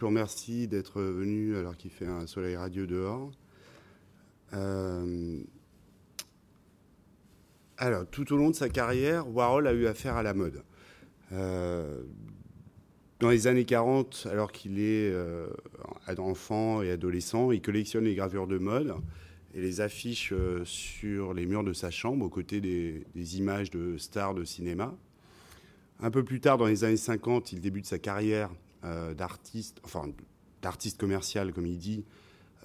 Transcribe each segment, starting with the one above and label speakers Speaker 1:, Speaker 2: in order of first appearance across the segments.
Speaker 1: vous remercie d'être venu alors qu'il fait un soleil radieux dehors. Euh, alors, tout au long de sa carrière, Warhol a eu affaire à la mode. Euh, dans les années 40, alors qu'il est euh, enfant et adolescent, il collectionne les gravures de mode et les affiche sur les murs de sa chambre aux côtés des, des, images de stars de cinéma. Un peu plus tard, dans les années 50, il débute sa carrière d'artiste, enfin d'artiste commercial, comme il dit,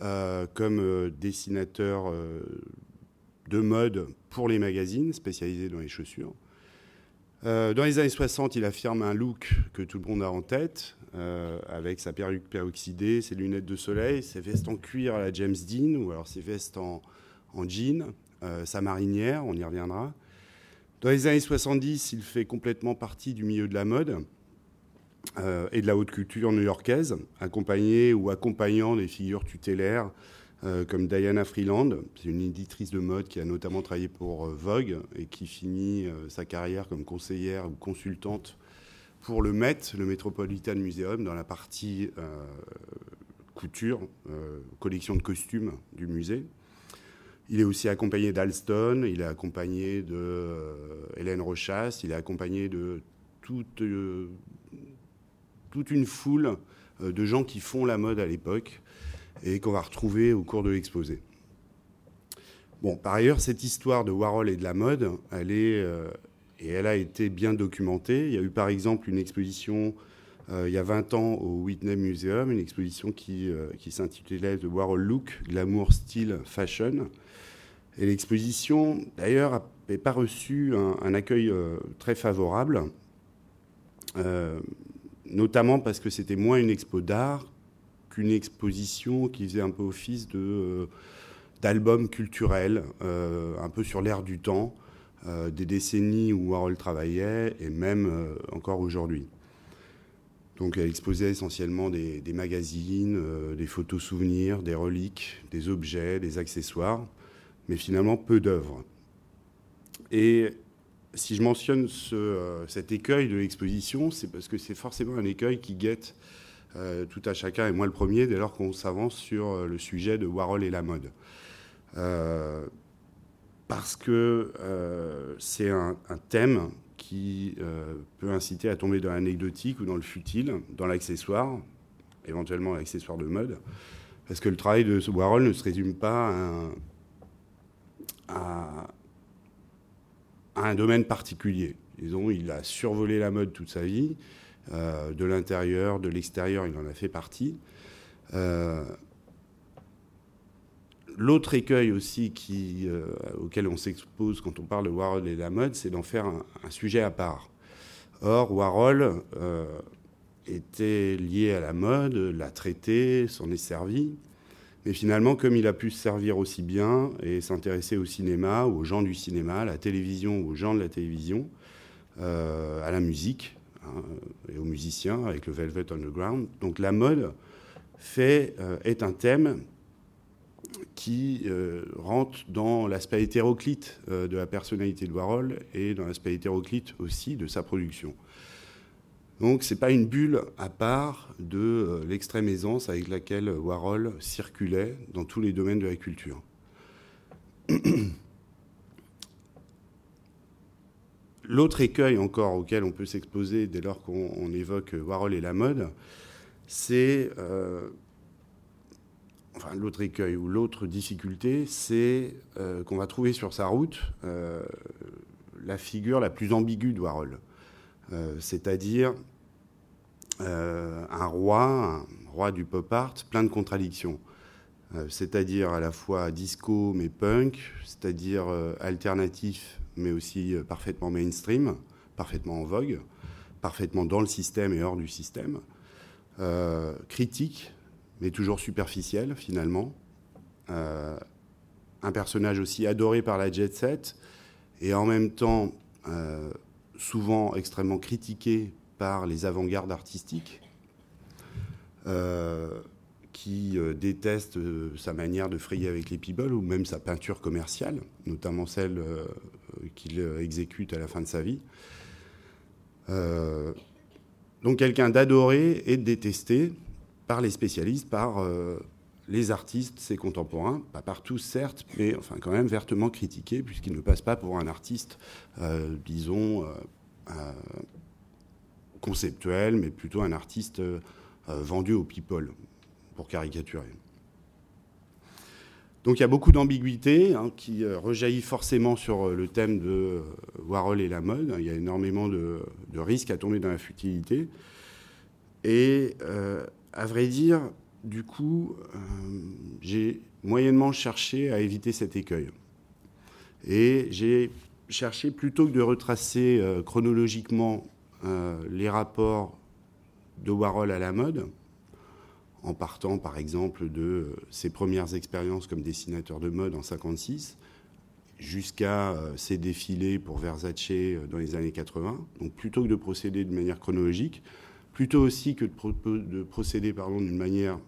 Speaker 1: euh, comme euh, dessinateur euh, de mode pour les magazines spécialisés dans les chaussures. dans les années 60, il affirme un look que tout le monde a en tête, avec sa perruque peroxydée, ses lunettes de soleil, ses vestes en cuir à la James Dean, ou alors ses vestes en, en jean, sa marinière, on y reviendra. Dans les années 70, il fait complètement partie du milieu de la mode. Euh, et de la haute culture new-yorkaise, accompagnée ou accompagnant des figures tutélaires euh, comme Diana Freeland. C'est une éditrice de mode qui a notamment travaillé pour euh, Vogue et qui finit sa carrière comme conseillère ou consultante pour le Met, le Metropolitan Museum, dans la partie couture, collection de costumes du musée. Il est aussi accompagné d'Alston, il est accompagné de Hélène Rochas, il est accompagné de toute toute une foule euh, de gens qui font la mode à l'époque et qu'on va retrouver au cours de l'exposé. Bon, par ailleurs, cette histoire de Warhol et de la mode, elle est euh, et elle a été bien documentée. Il y a eu par exemple une exposition euh, il y a 20 ans au Whitney Museum, une exposition qui, qui s'intitulait The Warhol Look, Glamour, Style, Fashion. Et l'exposition, d'ailleurs, n'a pas reçu un accueil très favorable notamment parce que c'était moins une expo d'art qu'une exposition qui faisait un peu office euh, d'album culturel, euh, un peu sur l'air du temps, euh, des décennies où Warhol travaillait et même encore aujourd'hui. Donc elle exposait essentiellement des, des magazines, des photos souvenirs, des reliques, des objets, des accessoires, mais finalement peu d'œuvres. Et si je mentionne euh, cet écueil de l'exposition, c'est parce que c'est forcément un écueil qui guette euh, tout à chacun, et moi le premier, dès lors qu'on s'avance sur euh, le sujet de Warhol et la mode. parce que c'est un, thème qui peut inciter à tomber dans l'anecdotique ou dans le futile, dans l'accessoire, éventuellement l'accessoire de mode, parce que le travail de Warhol ne se résume pas à à un domaine particulier. Disons, il a survolé la mode toute sa vie, euh, de l'intérieur, de l'extérieur, il en a fait partie. Euh, l'autre écueil aussi euh, auquel on s'expose quand on parle de Warhol et de la mode, c'est d'en faire un, un, sujet à part. Or, Warhol était lié à la mode, l'a traité, s'en est servi. Mais finalement, comme il a pu se servir aussi bien et s'intéresser au cinéma, aux gens du cinéma, à la télévision, aux gens de la télévision, euh, à la musique hein, et aux musiciens avec le Velvet Underground. Donc la mode fait, euh, est un thème qui euh, rentre dans l'aspect hétéroclite de la personnalité de Warhol et dans l'aspect hétéroclite aussi de sa production. Donc ce n'est pas une bulle à part de euh, l'extrême aisance avec laquelle Warhol circulait dans tous les domaines de la culture. L'autre écueil encore auquel on peut s'exposer dès lors qu'on évoque Warhol et la mode, c'est... Euh, enfin l'autre écueil ou l'autre difficulté, c'est euh, qu'on va trouver sur sa route la figure la plus ambiguë de Warhol. Euh, c'est-à-dire euh, un roi, roi du pop art, plein de contradictions. Euh, c'est-à-dire à la fois disco mais punk, c'est-à-dire alternatif mais aussi parfaitement mainstream, parfaitement en vogue, parfaitement dans le système et hors du système, critique mais toujours superficiel finalement, un personnage aussi adoré par la jet set et en même temps souvent extrêmement critiqué par les avant-gardes artistiques, euh, qui euh, détestent euh, sa manière de frayer avec les people ou même sa peinture commerciale, notamment celle qu'il exécute à la fin de sa vie. donc quelqu'un d'adoré et de détesté, par les spécialistes, par les artistes, ses contemporains, pas partout certes, mais enfin quand même vertement critiqués, puisqu'il ne passe pas pour un artiste, disons, conceptuel, mais plutôt un artiste vendu au people, pour caricaturer. Donc il y a beaucoup d'ambiguïté hein, qui euh, rejaillit forcément sur euh, le thème de euh, Warhol et la mode. Il y a énormément de, risques à tomber dans la futilité. Et à vrai dire, du coup, j'ai moyennement cherché à éviter cet écueil. Et j'ai cherché, plutôt que de retracer chronologiquement les rapports de Warhol à la mode, en partant par exemple de euh, ses premières expériences comme dessinateur de mode en 56 jusqu'à euh, ses défilés pour Versace euh, dans les années 80. Donc plutôt que de procéder de manière chronologique, plutôt aussi que de, procéder d'une manière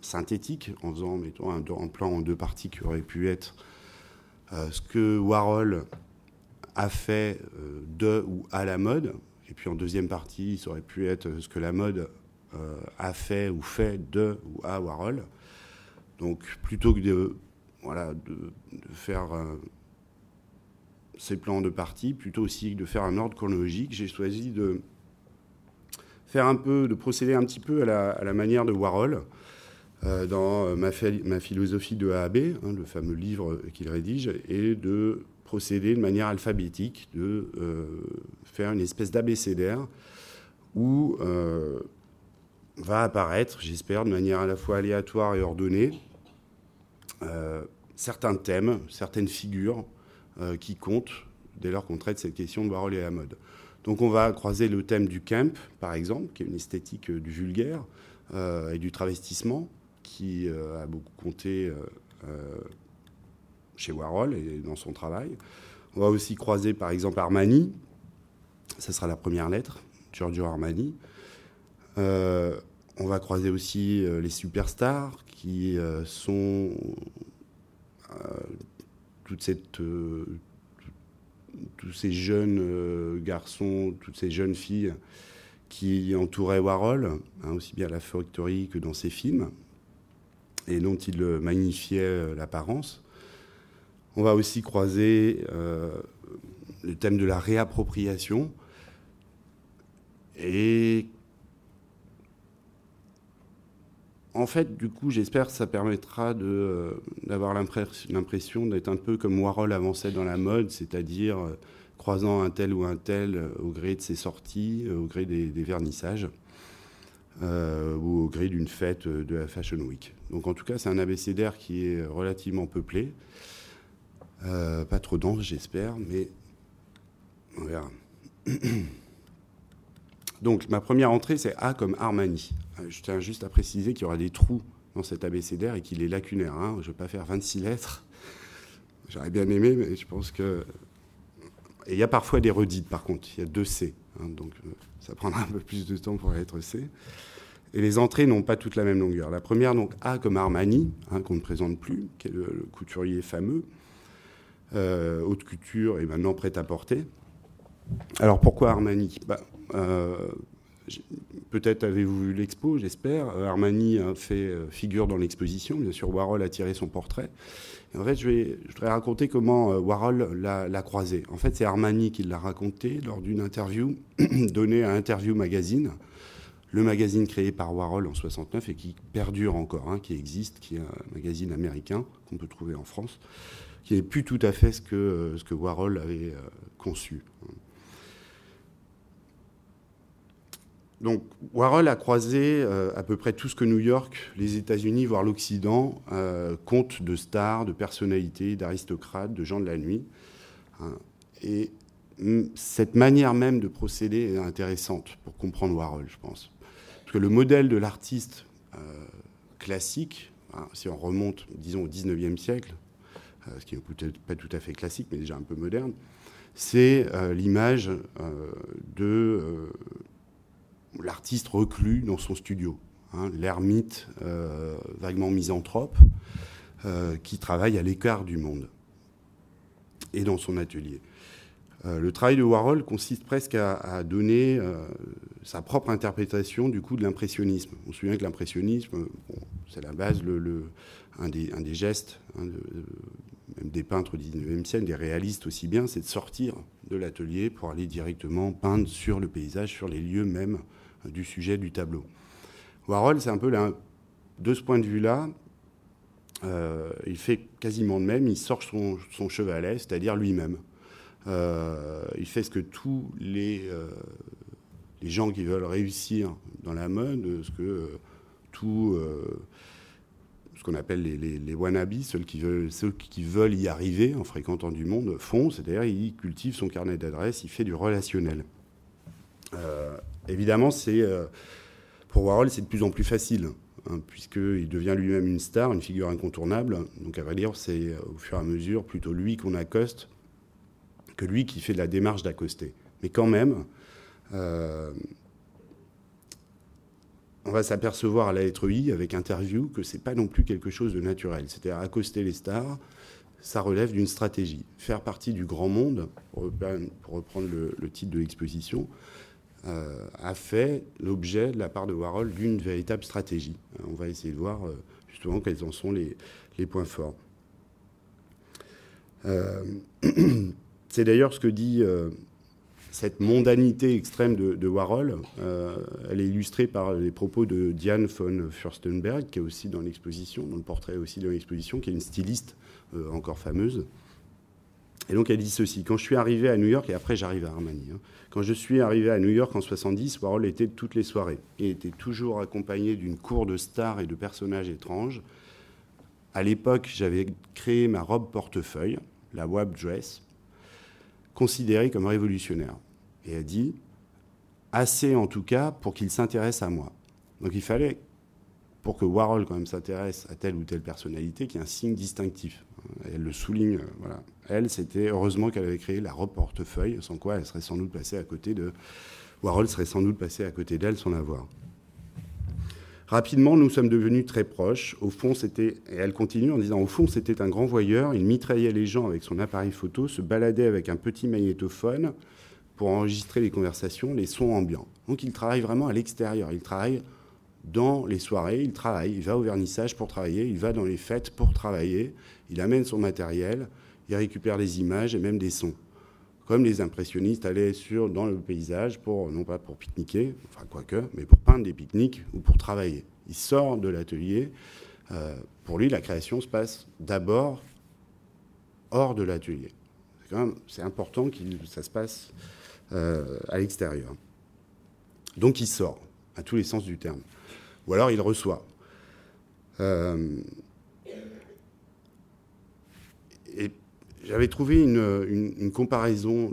Speaker 1: synthétique, en faisant un, plan en deux parties qui aurait pu être ce que Warhol a fait de ou à la mode, et puis en deuxième partie, ça aurait pu être ce que la mode euh, a fait ou fait de ou à Warhol. Donc plutôt que de, voilà, de, faire euh, ces plans de partie, plutôt aussi que de faire un ordre chronologique, j'ai choisi de de procéder un petit peu à la, manière de Warhol. Euh, dans ma, ma, philosophie de A à B, hein, le fameux livre qu'il rédige, et de procéder de manière alphabétique, de faire une espèce d'abécédaire où va apparaître, j'espère, de manière à la fois aléatoire et ordonnée, euh, certains thèmes, certaines figures euh, qui comptent dès lors qu'on traite cette question de Warhol et la mode. Donc on va croiser le thème du camp, par exemple, qui est une esthétique euh, du vulgaire et du travestissement, qui a beaucoup compté chez Warhol et dans son travail. On va aussi croiser, par exemple, Armani, ça sera la première lettre, Giorgio Armani, euh, on va croiser aussi euh, les superstars qui euh, sont toute cette, tous ces jeunes garçons, toutes ces jeunes filles qui entouraient Warhol, hein, aussi bien à la Factory que dans ses films, et dont il magnifiait l'apparence. On va aussi croiser le thème de la réappropriation et en fait, du coup, j'espère que ça permettra euh, d'avoir l'impression d'être un peu comme Warhol avançait dans la mode, c'est-à-dire euh, croisant un tel ou un tel euh, au gré de ses sorties, au gré des, vernissages, ou au gré d'une fête de la Fashion Week. Donc en tout cas, c'est un abécédaire qui est relativement peuplé. pas trop dense, j'espère, mais on verra. Donc ma première entrée, c'est A comme Armani. Euh, je tiens juste à préciser qu'il y aura des trous dans cet abécédaire et qu'il est lacunaire. Hein. Je ne vais pas faire 26 lettres. J'aurais bien aimé, mais je pense que... Et il y a parfois des redites, par contre. Il y a deux C. Hein, donc euh, ça prendra un peu plus de temps pour être C. Et les entrées n'ont pas toutes la même longueur. La première, donc A comme Armani, hein, qu'on ne présente plus, qui est le, couturier fameux. Euh, haute couture et maintenant prêt à porter. Alors pourquoi Armani? Bah, peut-être avez-vous vu l'expo, j'espère. Euh, Armani fait euh, figure dans l'exposition. Bien sûr, Warhol a tiré son portrait. en fait, je, vais, voudrais raconter comment Warhol l'a croisé. En fait, c'est Armani qui l'a raconté lors d'une interview donnée à Interview Magazine, le magazine créé par Warhol en 69 et qui perdure encore, hein, qui existe, qui est un magazine américain qu'on peut trouver en France, qui n'est plus tout à fait ce que Warhol avait conçu. Donc Warhol a croisé euh, à peu près tout ce que New York, les États-Unis, voire l'Occident, euh, compte de stars, de personnalités, d'aristocrates, de gens de la nuit. Hein. Et cette manière même de procéder est intéressante pour comprendre Warhol, je pense. Parce que le modèle de l'artiste euh, classique, hein, si on remonte, disons, au 19e siècle, ce qui n'est peut-être pas tout à fait classique, mais déjà un peu moderne, c'est l'image de l'artiste reclus dans son studio, hein, l'ermite euh, vaguement misanthrope euh, qui travaille à l'écart du monde et dans son atelier. le travail de Warhol consiste presque à, donner sa propre interprétation du coup de l'impressionnisme. On se souvient que l'impressionnisme, c'est la base, le, un, des, un, des, gestes, hein, même des peintres du 19e siècle, des réalistes aussi bien, c'est de sortir de l'atelier pour aller directement peindre sur le paysage, sur les lieux même du sujet du tableau. Warhol, c'est un peu là, de ce point de vue-là, euh, il fait quasiment de même, il sort son, chevalet, c'est-à-dire lui-même. Euh, il fait ce que tous les, euh, les gens qui veulent réussir dans la mode, ce que tout ce qu'on appelle les, les, wannabes, ceux qui, veulent, ceux qui veulent y arriver en fréquentant du monde, font, c'est-à-dire il cultive son carnet d'adresses, il fait du relationnel. Évidemment, c'est pour Warhol, c'est de plus en plus facile. Hein, puisqu'il devient lui-même une star, une figure incontournable. Donc à vrai dire, c'est euh, au fur et à mesure plutôt lui qu'on accoste que lui qui fait la démarche d'accoster. Mais quand même, euh, on va s'apercevoir à la lettre I, avec interview, que c'est pas non plus quelque chose de naturel. C'est-à-dire accoster les stars, ça relève d'une stratégie. Faire partie du grand monde, pour reprendre le titre de l'exposition, euh, a fait l'objet de la part de Warhol d'une véritable stratégie. Euh, on va essayer de voir euh, justement quels en sont les, points forts. C'est d'ailleurs ce que dit cette mondanité extrême de, Warhol. elle est illustrée par les propos de Diane von Furstenberg, qui est aussi dans l'exposition, dans le portrait aussi dans l'exposition, qui est une styliste encore fameuse. Et donc elle dit ceci, quand je suis arrivé à New York, et après j'arrive à Armani, hein, quand je suis arrivé à New York en 70, Warhol était toutes les soirées. Il était toujours accompagné d'une cour de stars et de personnages étranges. À l'époque, j'avais créé ma robe portefeuille, la Web Dress, considérée comme révolutionnaire. Et elle dit, assez en tout cas pour qu'il s'intéresse à moi. Donc il fallait, pour que Warhol quand même s'intéresse à telle ou telle personnalité, qu'il y ait un signe distinctif. Elle le souligne, voilà. Elle, c'était heureusement qu'elle avait créé la robe portefeuille, sans quoi elle serait sans doute passée à côté de. Warhol serait sans doute passé à côté d'elle sans la voir. Rapidement, nous sommes devenus très proches. Au fond, c'était, et elle continue en disant, au fond, c'était un grand voyeur. Il mitraillait les gens avec son appareil photo, se baladait avec un petit magnétophone pour enregistrer les conversations, les sons ambiants. Donc, il travaille vraiment à l'extérieur. Il travaille dans les soirées, il travaille. Il va au vernissage pour travailler. Il va dans les fêtes pour travailler. Il amène son matériel il récupère des images et même des sons. Comme les impressionnistes allaient sur, dans le paysage, pour, non pas pour pique-niquer, enfin quoique, mais pour peindre des pique-niques ou pour travailler. Il sort de l'atelier. Euh, pour lui, la création se passe d'abord hors de l'atelier. C'est important que ça se passe euh, à l'extérieur. Donc il sort, à tous les sens du terme. Ou alors il reçoit. Euh, et j'avais trouvé une, comparaison,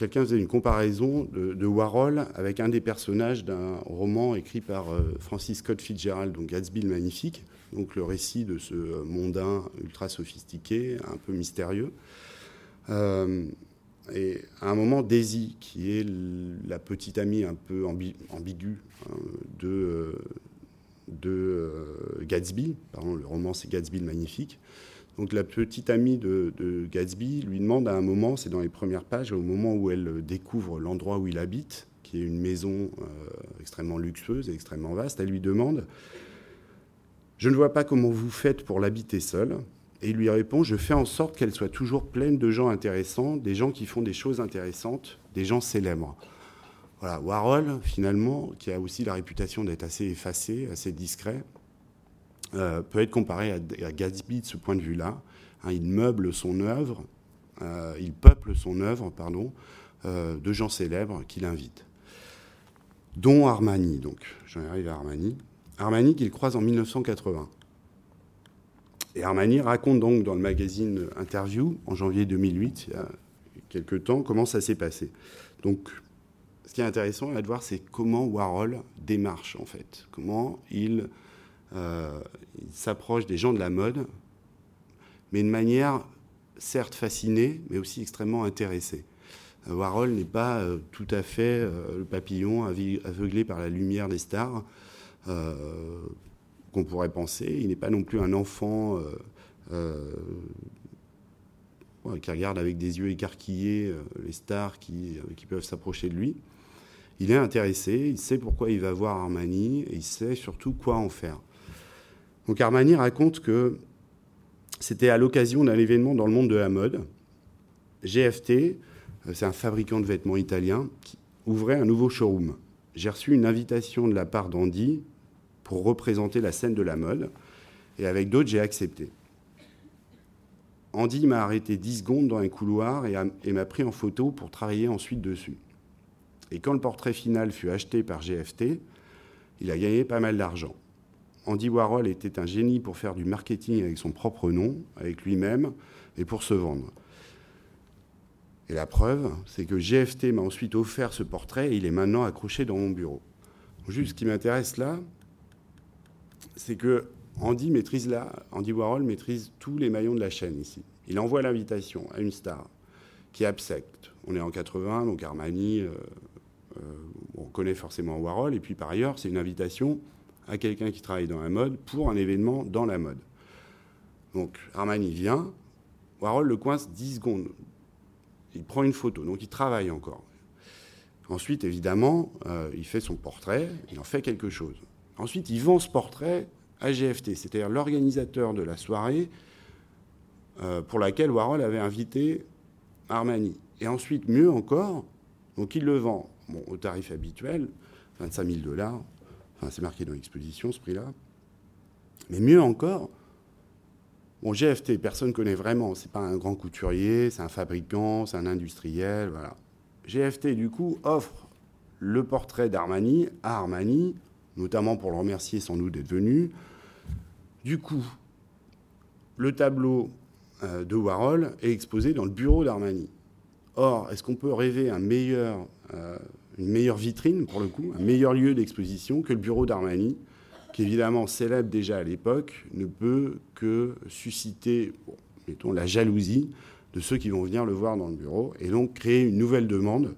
Speaker 1: quelqu'un faisait une comparaison de, Warhol avec un des personnages d'un roman écrit par euh, Francis Scott Fitzgerald, donc Gatsby le Magnifique, donc le récit de ce mondain ultra sophistiqué, un peu mystérieux. Euh, et à un moment, Daisy, qui est la petite amie un peu ambiguë hein, de, de Gatsby, pardon, le roman c'est Gatsby le Magnifique, donc la petite amie de, Gatsby lui demande à un moment, c'est dans les premières pages, au moment où elle découvre l'endroit où il habite, qui est une maison euh, extrêmement luxueuse et extrêmement vaste, elle lui demande Je ne vois pas comment vous faites pour l'habiter seule. Et il lui répond Je fais en sorte qu'elle soit toujours pleine de gens intéressants, des gens qui font des choses intéressantes, des gens célèbres. Voilà, Warhol, finalement, qui a aussi la réputation d'être assez effacé, assez discret, euh, peut être comparé à, Gatsby de ce point de vue-là. Hein, il meuble son œuvre, euh, il peuple son œuvre, pardon, euh, de gens célèbres qu'il invite. Dont Armani, donc. J'en arrive à Armani. Armani qu'il croise en 1980. Et Armani raconte donc dans le magazine Interview, en janvier 2008, il y a quelques temps, comment ça s'est passé. Donc, ce qui est intéressant à voir, c'est comment Warhol démarche, en fait. Comment il euh, il s'approche des gens de la mode, mais de manière certes fascinée, mais aussi extrêmement intéressée. Euh, Warhol n'est pas euh, tout à fait le papillon aveuglé par la lumière des stars qu'on pourrait penser. Il n'est pas non plus un enfant qui regarde avec des yeux écarquillés les stars qui, qui peuvent s'approcher de lui. Il est intéressé, il sait pourquoi il va voir Armani et il sait surtout quoi en faire. Donc Armani raconte que c'était à l'occasion d'un événement dans le monde de la mode. GFT, c'est un fabricant de vêtements italien, qui ouvrait un nouveau showroom. J'ai reçu une invitation de la part d'Andy pour représenter la scène de la mode, et avec d'autres, j'ai accepté. Andy m'a arrêté 10 secondes dans un couloir et, m'a pris en photo pour travailler ensuite dessus. Et quand le portrait final fut acheté par GFT, il a gagné pas mal d'argent. Andy Warhol était un génie pour faire du marketing avec son propre nom, avec lui-même, et pour se vendre. Et la preuve, c'est que GFT m'a ensuite offert ce portrait et il est maintenant accroché dans mon bureau. Juste ce qui m'intéresse là, c'est que Andy Warhol maîtrise tous les maillons de la chaîne ici. Il envoie l'invitation à une star qui accepte. On est en 80, donc Armani, euh, euh, on connaît forcément Warhol, et puis par ailleurs, c'est une invitation à quelqu'un qui travaille dans la mode pour un événement dans la mode. Donc Armani vient, Warhol le coince 10 secondes. Il prend une photo, donc il travaille encore. Ensuite, évidemment, euh, il fait son portrait, il en fait quelque chose. Ensuite, il vend ce portrait à GFT, c'est-à-dire l'organisateur de la soirée euh, pour laquelle Warhol avait invité Armani. Et ensuite, mieux encore, donc il le vend au tarif habituel, 25 000 dollars, enfin, c'est marqué dans l'exposition ce prix-là. Mais mieux encore, bon, GFT, personne ne connaît vraiment, c'est pas un grand couturier, c'est un fabricant, c'est un industriel, voilà. GFT, du coup, offre le portrait d'Armani à Armani, notamment pour le remercier sans doute d'être venu. Du coup, le tableau euh, de Warhol est exposé dans le bureau d'Armani. Or, est-ce qu'on peut rêver euh, une meilleure vitrine, pour le coup, un meilleur lieu d'exposition que le bureau d'Armani, qui évidemment célèbre déjà à l'époque, ne peut que susciter, mettons, la jalousie de ceux qui vont venir le voir dans le bureau, et donc créer une nouvelle demande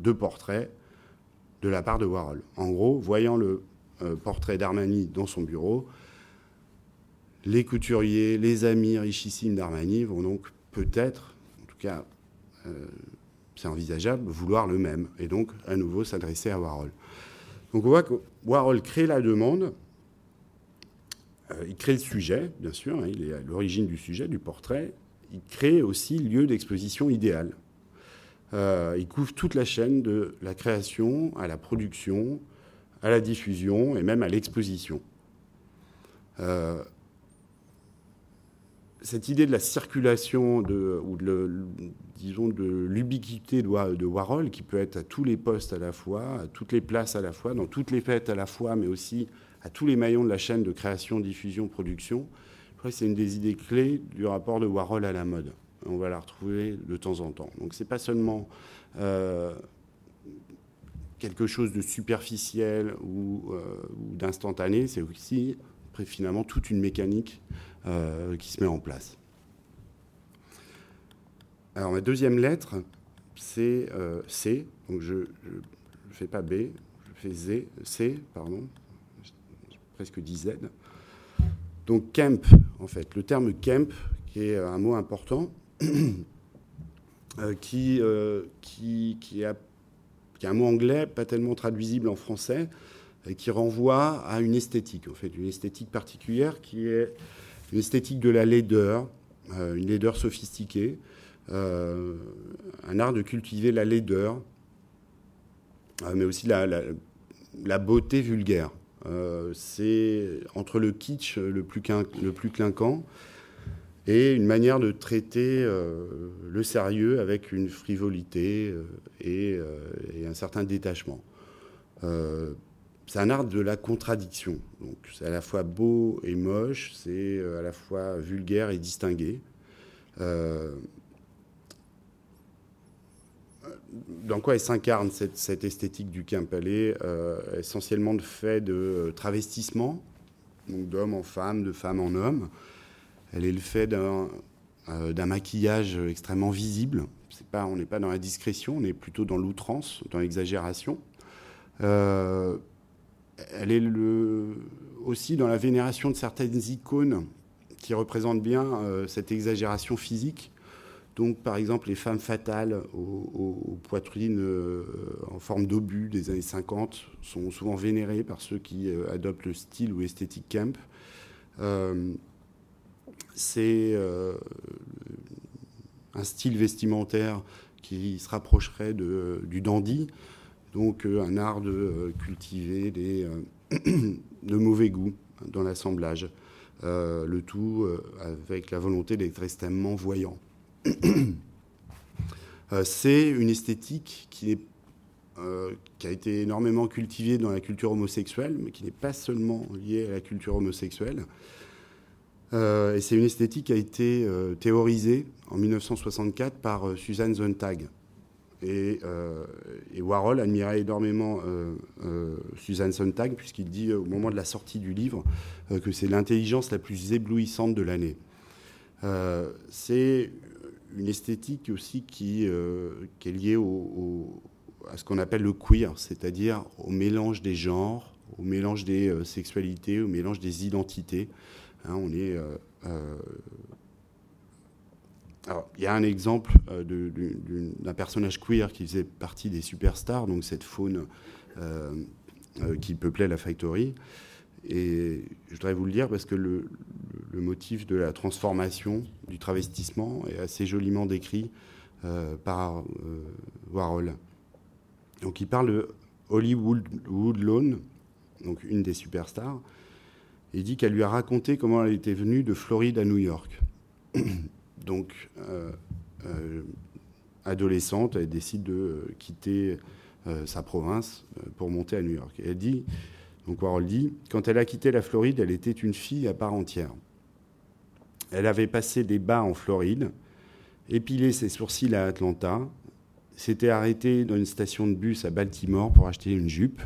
Speaker 1: de portrait de la part de Warhol. En gros, voyant le euh, portrait d'Armani dans son bureau, les couturiers, les amis richissimes d'Armani vont donc peut-être, en tout cas, euh, c'est envisageable, vouloir le même, et donc à nouveau s'adresser à Warhol. Donc on voit que Warhol crée la demande, euh, il crée le sujet, bien sûr, hein, il est à l'origine du sujet, du portrait, il crée aussi lieu d'exposition idéal. Euh, il couvre toute la chaîne de la création à la production, à la diffusion et même à l'exposition. Euh, cette idée de la circulation ou de, disons, de l'ubiquité de, Warhol, qui peut être à tous les postes à la fois, à toutes les places à la fois, dans toutes les fêtes à la fois, mais aussi à tous les maillons de la chaîne de création, diffusion, production. c'est une des idées clés du rapport de Warhol à la mode. On va la retrouver de temps en temps. Donc, c'est pas seulement euh, quelque chose de superficiel ou, euh, d'instantané, c'est aussi finalement toute une mécanique euh, qui se met en place. Alors ma deuxième lettre, c'est C, donc je ne fais pas B, je fais Z, C, pardon, presque dit Z. Donc camp, en fait, le terme camp, qui est un mot important, qui, qui, qui, a, qui est un mot anglais pas tellement traduisible en français, et qui renvoie à une esthétique, en fait, une esthétique particulière qui est une esthétique de la laideur, euh, une laideur sophistiquée, euh, un art de cultiver la laideur, euh, mais aussi la, beauté vulgaire. c'est entre le kitsch le plus clinquant et une manière de traiter le sérieux avec une frivolité et, et, un certain détachement c'est un art de la contradiction. Donc c'est à la fois beau et moche, c'est euh, à la fois vulgaire et distingué. Euh, dans quoi elle s'incarne cette, esthétique du euh, essentiellement de fait de travestissement, donc d'homme en femme, de femme en homme. Elle est le fait d'un maquillage extrêmement visible. Pas, on n'est pas dans la discrétion, on est plutôt dans l'outrance, dans l'exagération elle est aussi dans la vénération de certaines icônes qui représentent bien euh, cette exagération physique. Donc, par exemple, les femmes fatales aux, poitrines en forme d'obus des années 50 sont souvent vénérées par ceux qui adoptent le style ou esthétique camp. C'est un style vestimentaire qui se rapprocherait du dandy, donc euh, un art de euh, cultiver des, euh, de mauvais goût dans l'assemblage, le tout avec la volonté d'être extrêmement voyant. C'est une esthétique qui, est, qui a été énormément cultivée dans la culture homosexuelle, mais qui n'est pas seulement liée à la culture homosexuelle. Et c'est une esthétique qui a été théorisée en 1964 par Suzanne Sontag, euh, et, Warhol admirait énormément euh, euh, Suzanne Sontag, puisqu'il dit au moment de la sortie du livre que c'est l'intelligence la plus éblouissante de l'année. c'est une esthétique aussi qui, est liée à ce qu'on appelle le queer, c'est-à-dire au mélange des genres, au mélange des sexualités, au mélange des identités. Hein, on est il y a un exemple euh, d'un personnage queer qui faisait partie des superstars, donc cette faune euh, euh, qui peuplait la factory. Et je voudrais vous le dire parce que le, motif de la transformation, du travestissement, est assez joliment décrit par Warhol. Donc il parle de Holly Woodlawn, donc une des superstars, et dit qu'elle lui a raconté comment elle était venue de Floride à New York. donc euh, euh, adolescente, elle décide de euh, quitter sa province pour monter à New York. Elle dit, donc Warhol dit, quand elle a quitté la Floride, elle était une fille à part entière. Elle avait passé des bas en Floride, épilé ses sourcils à Atlanta, s'était arrêtée dans une station de bus à Baltimore pour acheter une jupe.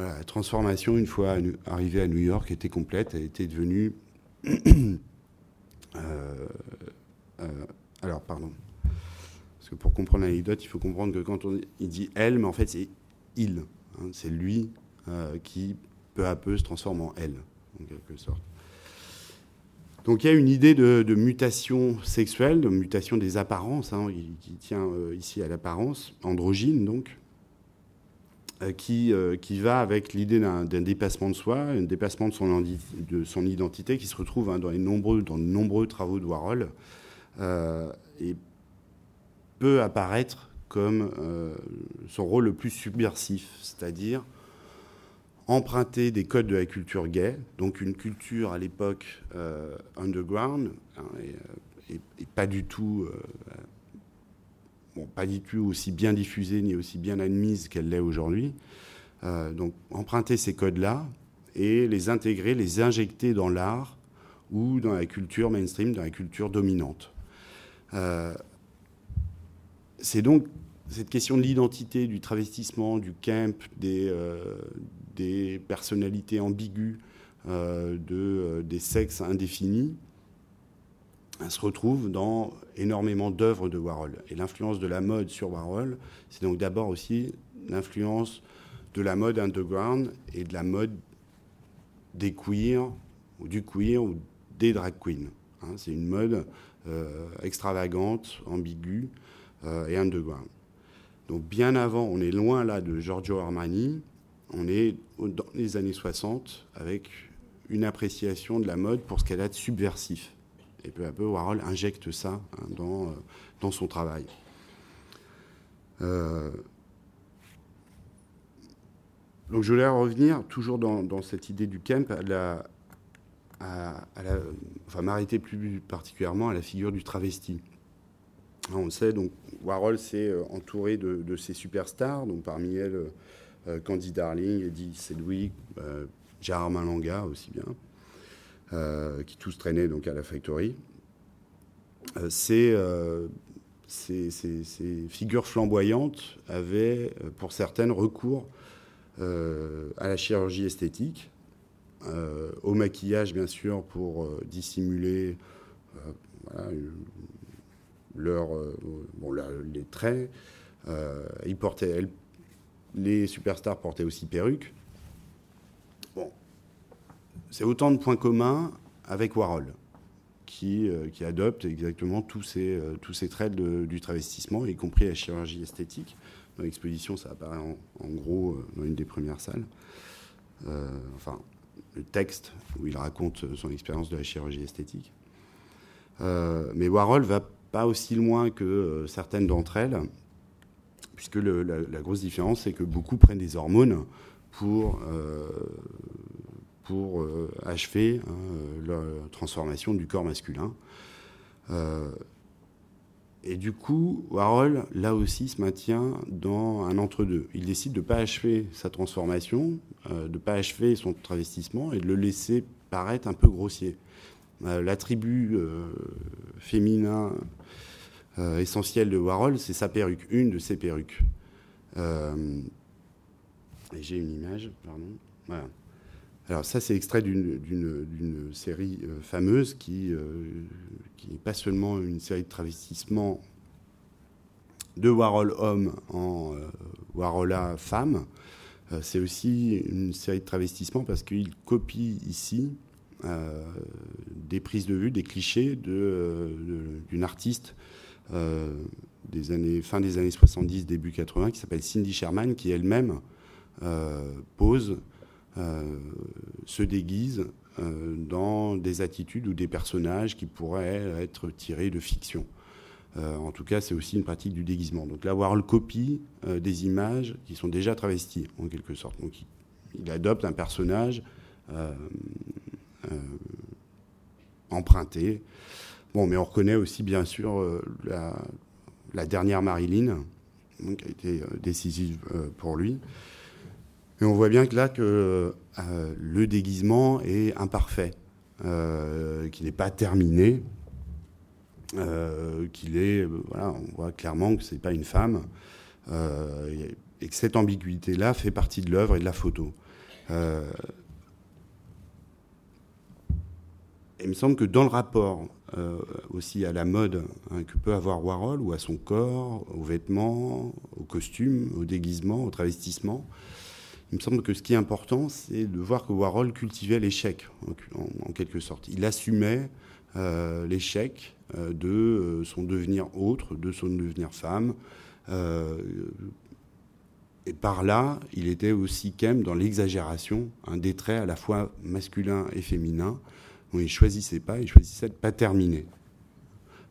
Speaker 1: La transformation, une fois arrivée à New York, était complète. Elle était devenue Euh, euh, alors, pardon. Parce que pour comprendre l'anecdote, il faut comprendre que quand on, il dit elle, mais en fait, c'est il. Hein. c'est lui euh, qui, peu à peu, se transforme en elle, en quelque sorte. Donc il y a une idée de, mutation sexuelle, de mutation des apparences, hein, qui, tient ici à l'apparence, androgyne donc, qui, euh, qui va avec l'idée d'un dépassement de soi, un dépassement de son, de son identité qui se retrouve hein, dans, de nombreux travaux de Warhol euh, et peut apparaître comme son rôle le plus subversif, c'est-à-dire emprunter des codes de la culture gay, donc une culture à l'époque underground, hein, et, pas du tout pas du tout aussi bien diffusée ni aussi bien admise qu'elle l'est aujourd'hui. Euh, donc emprunter ces codes-là et les intégrer, les injecter dans l'art ou dans la culture mainstream, dans la culture dominante. Euh, c'est donc cette question de l'identité, du travestissement, du camp, des, euh, personnalités ambiguës, de, des sexes indéfinis, se retrouve dans énormément d'œuvres de Warhol. Et l'influence de la mode sur Warhol, c'est donc d'abord aussi l'influence de la mode underground et de la mode des queers, ou du queer, ou des drag queens. Hein. c'est une mode euh, extravagante, ambiguë euh, et underground. Donc bien avant, on est loin là de Giorgio Armani, on est dans les années 60 avec une appréciation de la mode pour ce qu'elle a de subversif. Et peu à peu, Warhol injecte ça hein, dans, euh, dans, son travail. Euh, donc je voulais revenir toujours dans, cette idée du camp, enfin m'arrêter plus particulièrement à la figure du travesti. on le sait, donc Warhol s'est euh, entouré de, ses superstars, donc parmi elles Candy Darling, Eddie Sedgwick, Gérard Malanga aussi bien. Euh, qui tous traînaient donc à la factory. Euh, euh, ces, figures flamboyantes avaient, pour certaines, recours à la chirurgie esthétique, au maquillage, bien sûr, pour dissimuler leur, les traits. ils portaient, les superstars portaient aussi perruques c'est autant de points communs avec Warhol, qui, qui adopte exactement tous ces, tous ces traits du travestissement, y compris la chirurgie esthétique. Dans l'exposition, ça apparaît en, gros dans une des premières salles. enfin, le texte où il raconte son expérience de la chirurgie esthétique. mais Warhol va pas aussi loin que certaines d'entre elles, puisque la, grosse différence, c'est que beaucoup prennent des hormones pour, euh, pour euh, achever hein, la transformation du corps masculin. Euh, et du coup, Warhol, là aussi, se maintient dans un entre-deux. Il décide de ne pas achever sa transformation, de ne pas achever son travestissement et de le laisser paraître un peu grossier. L'attribut féminin euh, essentiel de Warhol, c'est sa perruque, une de ses perruques. Euh, et j'ai une image, pardon. Voilà. Alors ça, c'est extrait d'une série euh, fameuse qui, n'est pas seulement une série de travestissements de Warhol homme en Warhola femme, c'est aussi une série de travestissements parce qu'il copie ici des prises de vue, des clichés d'une artiste euh, des années, fin des années 70, début 80, qui s'appelle Cindy Sherman, qui elle-même euh, pose, euh, se déguise dans des attitudes ou des personnages qui pourraient être tirés de fiction. en tout cas, c'est aussi une pratique du déguisement. Donc là, Warhol copie des images qui sont déjà travesties, en quelque sorte. Donc il, adopte un personnage emprunté Bon, mais on reconnaît aussi, bien sûr, euh, la, dernière Marilyn, qui a été euh, décisive euh, pour lui. Et on voit bien que là, que le déguisement est imparfait, qu'il n'est pas terminé, qu'il est, voilà, on voit clairement que c'est pas une femme, et que cette ambiguïté-là fait partie de l'œuvre et de la photo. il me semble que dans le rapport euh, aussi à la mode hein, que peut avoir Warhol, ou à son corps, aux vêtements, aux costumes, au déguisement, au travestissement, il me semble que ce qui est important, c'est de voir que Warhol cultivait l'échec, en, quelque sorte. Il assumait euh, l'échec euh, de son devenir autre, de son devenir femme. et par là, il était aussi quand même dans l'exagération, un des traits à la fois masculin et féminin, où il choisissait pas, il choisissait de pas terminer,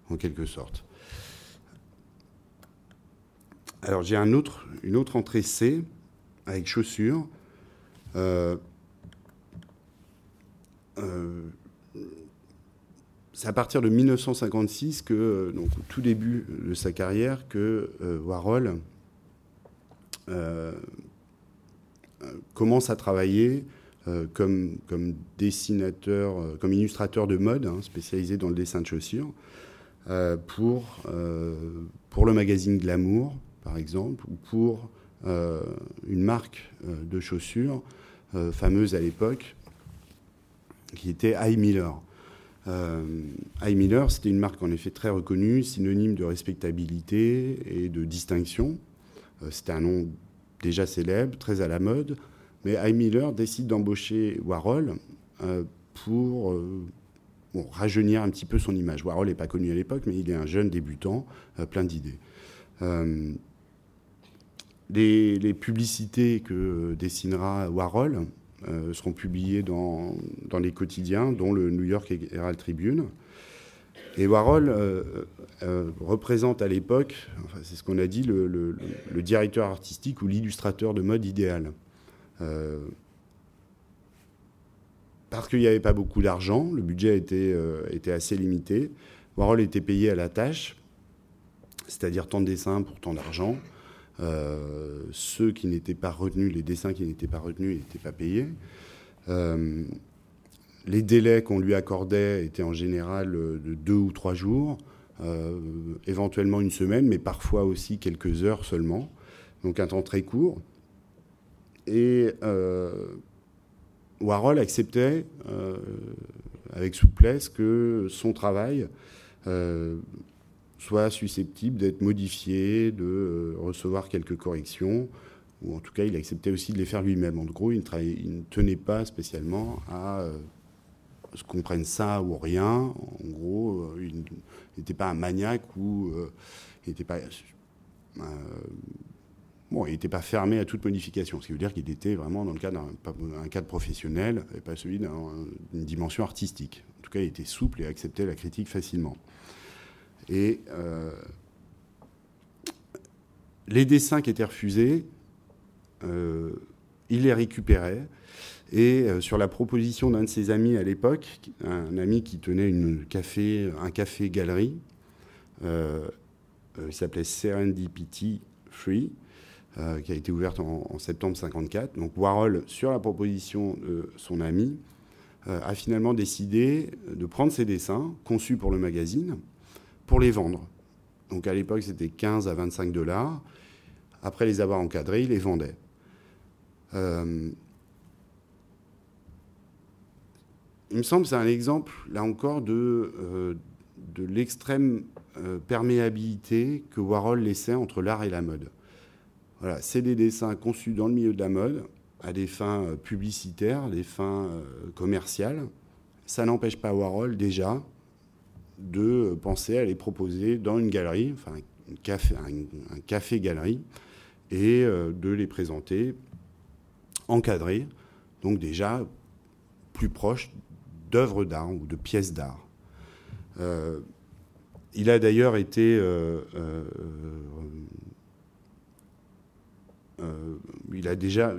Speaker 1: en quelque sorte. Alors j'ai une autre entrée C avec chaussures. Euh, euh, c'est à partir de 1956 que, donc au tout début de sa carrière, que euh, Warhol commence à travailler euh, comme, comme dessinateur, euh, comme illustrateur de mode, hein, spécialisé dans le dessin de chaussures, euh, pour, pour le magazine Glamour, par exemple, ou pour une marque de chaussures fameuse à l'époque, qui était I. Miller. Euh, I. Miller, c'était une marque en effet très reconnue, synonyme de respectabilité et de distinction. c'était un nom déjà célèbre, très à la mode. Mais I. Miller décide d'embaucher Warhol euh, pour euh, rajeunir un petit peu son image. Warhol n'est pas connu à l'époque, mais il est un jeune débutant, euh, plein d'idées. Les, publicités que dessinera Warhol seront publiées dans, dans, les quotidiens, dont le New York Herald Tribune. Et Warhol représente à l'époque, c'est ce qu'on a dit, le, directeur artistique ou l'illustrateur de mode idéal. Euh, parce qu'il n'y avait pas beaucoup d'argent, le budget euh, était assez limité. Warhol était payé à la tâche, c'est-à-dire tant de dessins pour tant d'argent. Euh, ceux qui n'étaient pas retenus, les dessins qui n'étaient pas retenus, n'étaient pas payés. les délais qu'on lui accordait étaient en général de deux ou trois jours, éventuellement une semaine, mais parfois aussi quelques heures seulement. Donc un temps très court. Et euh, Warhol acceptait euh, avec souplesse que son travail euh, soit susceptible d'être modifié, de recevoir quelques corrections, ou en tout cas il acceptait aussi de les faire lui-même. En gros, il ne, tenait pas spécialement à comprenne ça ou rien. En gros, il n'était pas un maniaque ou il n'était pas Bon, il n'était pas fermé à toute modification, ce qui veut dire qu'il était vraiment dans le cadre d'un cadre professionnel et pas celui d'une dimension artistique. En tout cas, il était souple et acceptait la critique facilement. Et euh, les dessins qui étaient refusés, euh, il les récupérait. Et euh, sur la proposition d'un de ses amis à l'époque, un ami qui tenait un café-galerie, il s'appelait Serendipity Free, qui a été ouverte en, septembre 54. Donc Warhol, sur la proposition de son ami, a finalement décidé de prendre ses dessins, conçus pour le magazine, pour les vendre. Donc à l'époque, c'était 15 à 25 dollars. Après les avoir encadrés, il les vendait. Euh, il me semble que c'est un exemple, là encore, de, de l'extrême perméabilité que Warhol laissait entre l'art et la mode. Voilà, c'est des dessins conçus dans le milieu de la mode, à des fins euh, publicitaires, des fins euh, commerciales. Ça n'empêche pas Warhol déjà de penser à les proposer dans une galerie, enfin un café, un, café galerie, et euh, de les présenter encadrés, donc déjà plus proches d'œuvres d'art ou de pièces d'art. il a d'ailleurs été euh, il a déjà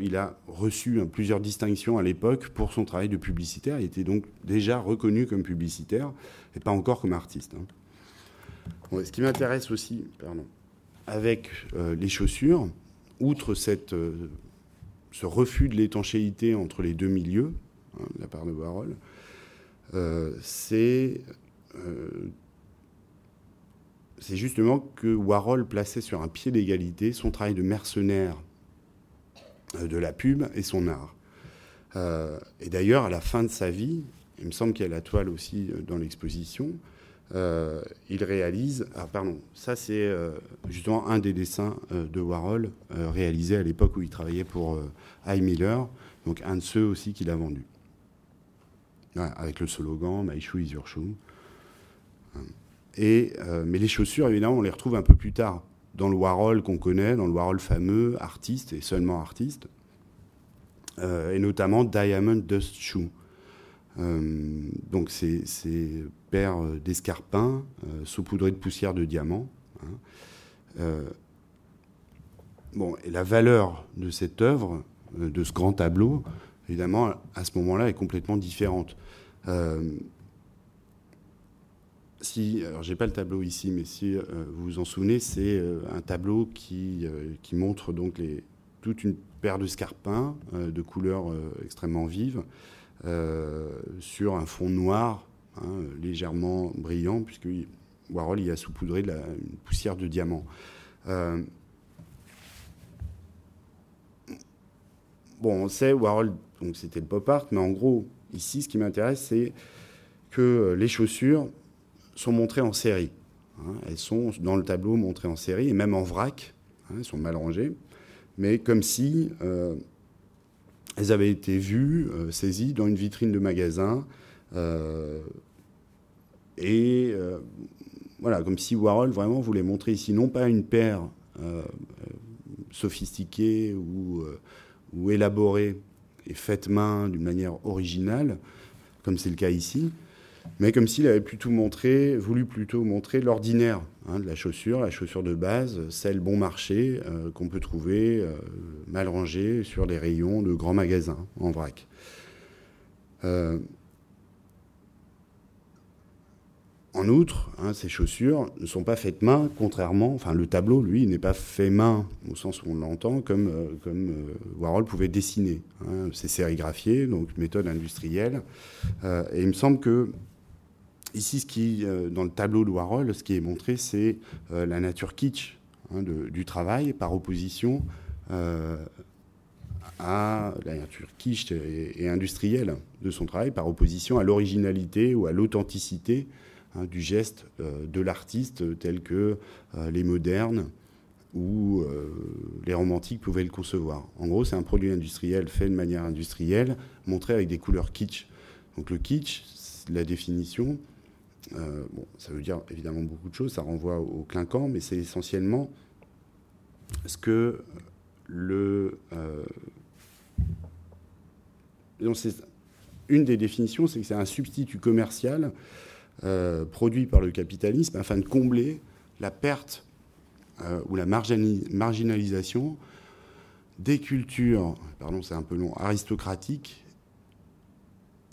Speaker 1: reçu hein, plusieurs distinctions à l'époque pour son travail de publicitaire. Il était donc déjà reconnu comme publicitaire et pas encore comme artiste. Hein. ce qui m'intéresse aussi, pardon, avec euh, les chaussures, outre cette, euh, ce refus de l'étanchéité entre les deux milieux, hein, de la part de Warhol, c'est c'est justement que Warhol plaçait sur un pied d'égalité son travail de mercenaire euh, de la pub et son art. Euh, et d'ailleurs, à la fin de sa vie, il me semble qu'il y a la toile aussi euh, dans l'exposition, il réalise. Ah, pardon, ça c'est justement un des dessins de Warhol réalisé à l'époque où il travaillait pour I. Miller, donc un de ceux aussi qu'il a vendu. avec le slogan My shoe is your shoe. Et, mais les chaussures, évidemment, on les retrouve un peu plus tard dans le Warhol qu'on connaît, dans le Warhol fameux, artiste et seulement artiste, euh, et notamment Diamond Dust Shoe. Euh, donc c'est paire d'escarpins euh, saupoudrés de poussière de diamant. Hein. bon, et la valeur de cette œuvre, de ce grand tableau, évidemment, à ce moment-là, est complètement différente si, alors j'ai pas le tableau ici, mais si euh, vous vous en souvenez, c'est euh, un tableau qui, euh, qui montre donc les, toute une paire de scarpins de couleurs extrêmement vives sur un fond noir hein, légèrement brillant, puisque Warhol y a saupoudré de la poussière de diamant. bon, on sait, Warhol, donc c'était le pop art, mais en gros, ici, ce qui m'intéresse, c'est que les chaussures sont montrées en série. Hein. Elles sont dans le tableau montrées en série et même en vrac. Hein, elles sont mal rangées, mais comme si euh, elles avaient été vues, euh, saisies dans une vitrine de magasin. Euh, et voilà, comme si Warhol vraiment voulait montrer ici non pas une paire sophistiquée ou élaborée et faite main d'une manière originale, comme c'est le cas ici, mais comme s'il avait plutôt montré, voulu plutôt montrer l'ordinaire hein, de la chaussure, la chaussure de base, celle bon marché euh, qu'on peut trouver euh, mal rangée sur les rayons de grands magasins en vrac. Euh, en outre, hein, ces chaussures ne sont pas faites main, contrairement, enfin le tableau, lui, n'est pas fait main au sens où on l'entend, comme, comme Warhol pouvait dessiner. Hein. C'est sérigraphié, donc méthode industrielle. et il me semble que Ici, ce qui, euh, dans le tableau de Warhol, ce qui est montré, c'est euh, la nature kitsch hein, du travail par opposition euh, à la nature kitsch et, industrielle de son travail, par opposition à l'originalité ou à l'authenticité hein, du geste de l'artiste tel que les modernes ou les romantiques pouvaient le concevoir. En gros, c'est un produit industriel fait de manière industrielle, montré avec des couleurs kitsch Donc le kitsch, la définition, euh, bon, ça veut dire évidemment beaucoup de choses, ça renvoie au clinquant, mais c'est essentiellement ce que le... Euh, une des définitions, c'est que c'est un substitut commercial euh, produit par le capitalisme afin de combler la perte ou la marginalisation des cultures, pardon c'est un peu long, aristocratiques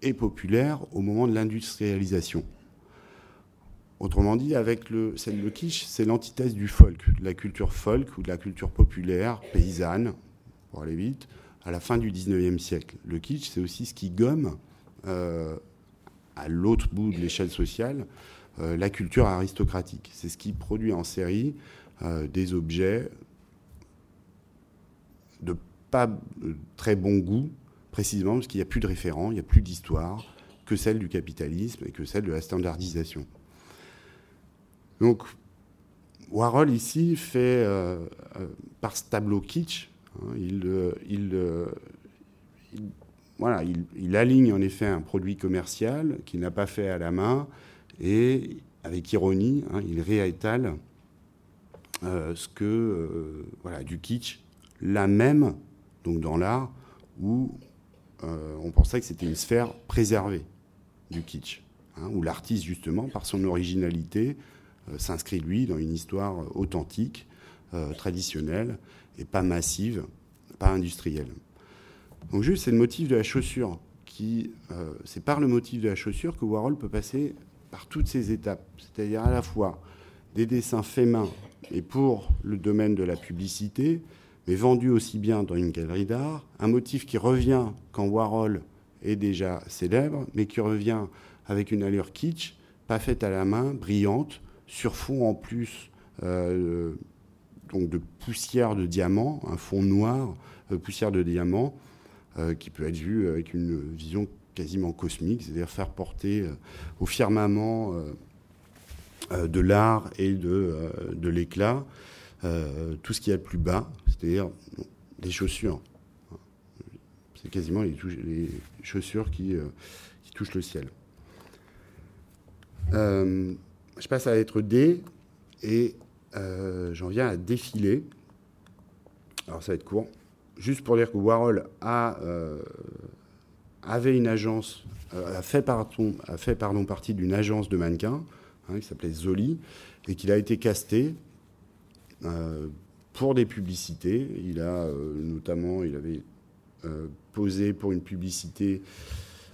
Speaker 1: et populaires au moment de l'industrialisation. Autrement dit, avec le, le kitsch, c'est l'antithèse du folk, de la culture folk ou de la culture populaire, paysanne, pour aller vite, à la fin du 19e siècle. Le kitsch, c'est aussi ce qui gomme, euh, à l'autre bout de l'échelle sociale, euh, la culture aristocratique. C'est ce qui produit en série euh, des objets de pas très bon goût, précisément parce qu'il n'y a plus de référent, il n'y a plus d'histoire que celle du capitalisme et que celle de la standardisation. Donc, Warhol ici fait, euh, euh, par ce tableau kitsch, hein, euh, il, aligne en effet un produit commercial qu'il n'a pas fait à la main et avec ironie, hein, il réétale ce que, voilà, du kitsch, là même, donc dans l'art, où on pensait que c'était une sphère préservée du kitsch, hein, où l'artiste, justement, par son originalité, s'inscrit, lui, dans une histoire authentique, euh, traditionnelle, et pas massive, pas industrielle. Donc juste, c'est le motif de la chaussure. Qui, euh, c'est par le motif de la chaussure que Warhol peut passer par toutes ces étapes, c'est-à-dire à la fois des dessins faits main et pour le domaine de la publicité, mais vendus aussi bien dans une galerie d'art, un motif qui revient quand Warhol est déjà célèbre, mais qui revient avec une allure kitsch, pas faite à la main, brillante, sur fond en plus euh, donc de poussière de diamant, un fond noir, euh, poussière de diamant, euh, qui peut être vu avec une vision quasiment cosmique, c'est-à-dire faire porter au firmament de l'art et de, de l'éclat tout ce qui est le plus bas, c'est-à-dire des chaussures. C'est quasiment les, les chaussures qui, qui, touchent le ciel je passe à la lettre D et euh, j'en viens à défiler. Alors ça va être court. Juste pour dire que Warhol a, euh, avait une agence, euh, a, fait pardon, a fait pardon, partie d'une agence de mannequins hein, qui s'appelait Zoli et qu'il a été casté pour des publicités. Il a notamment, il avait posé pour une publicité,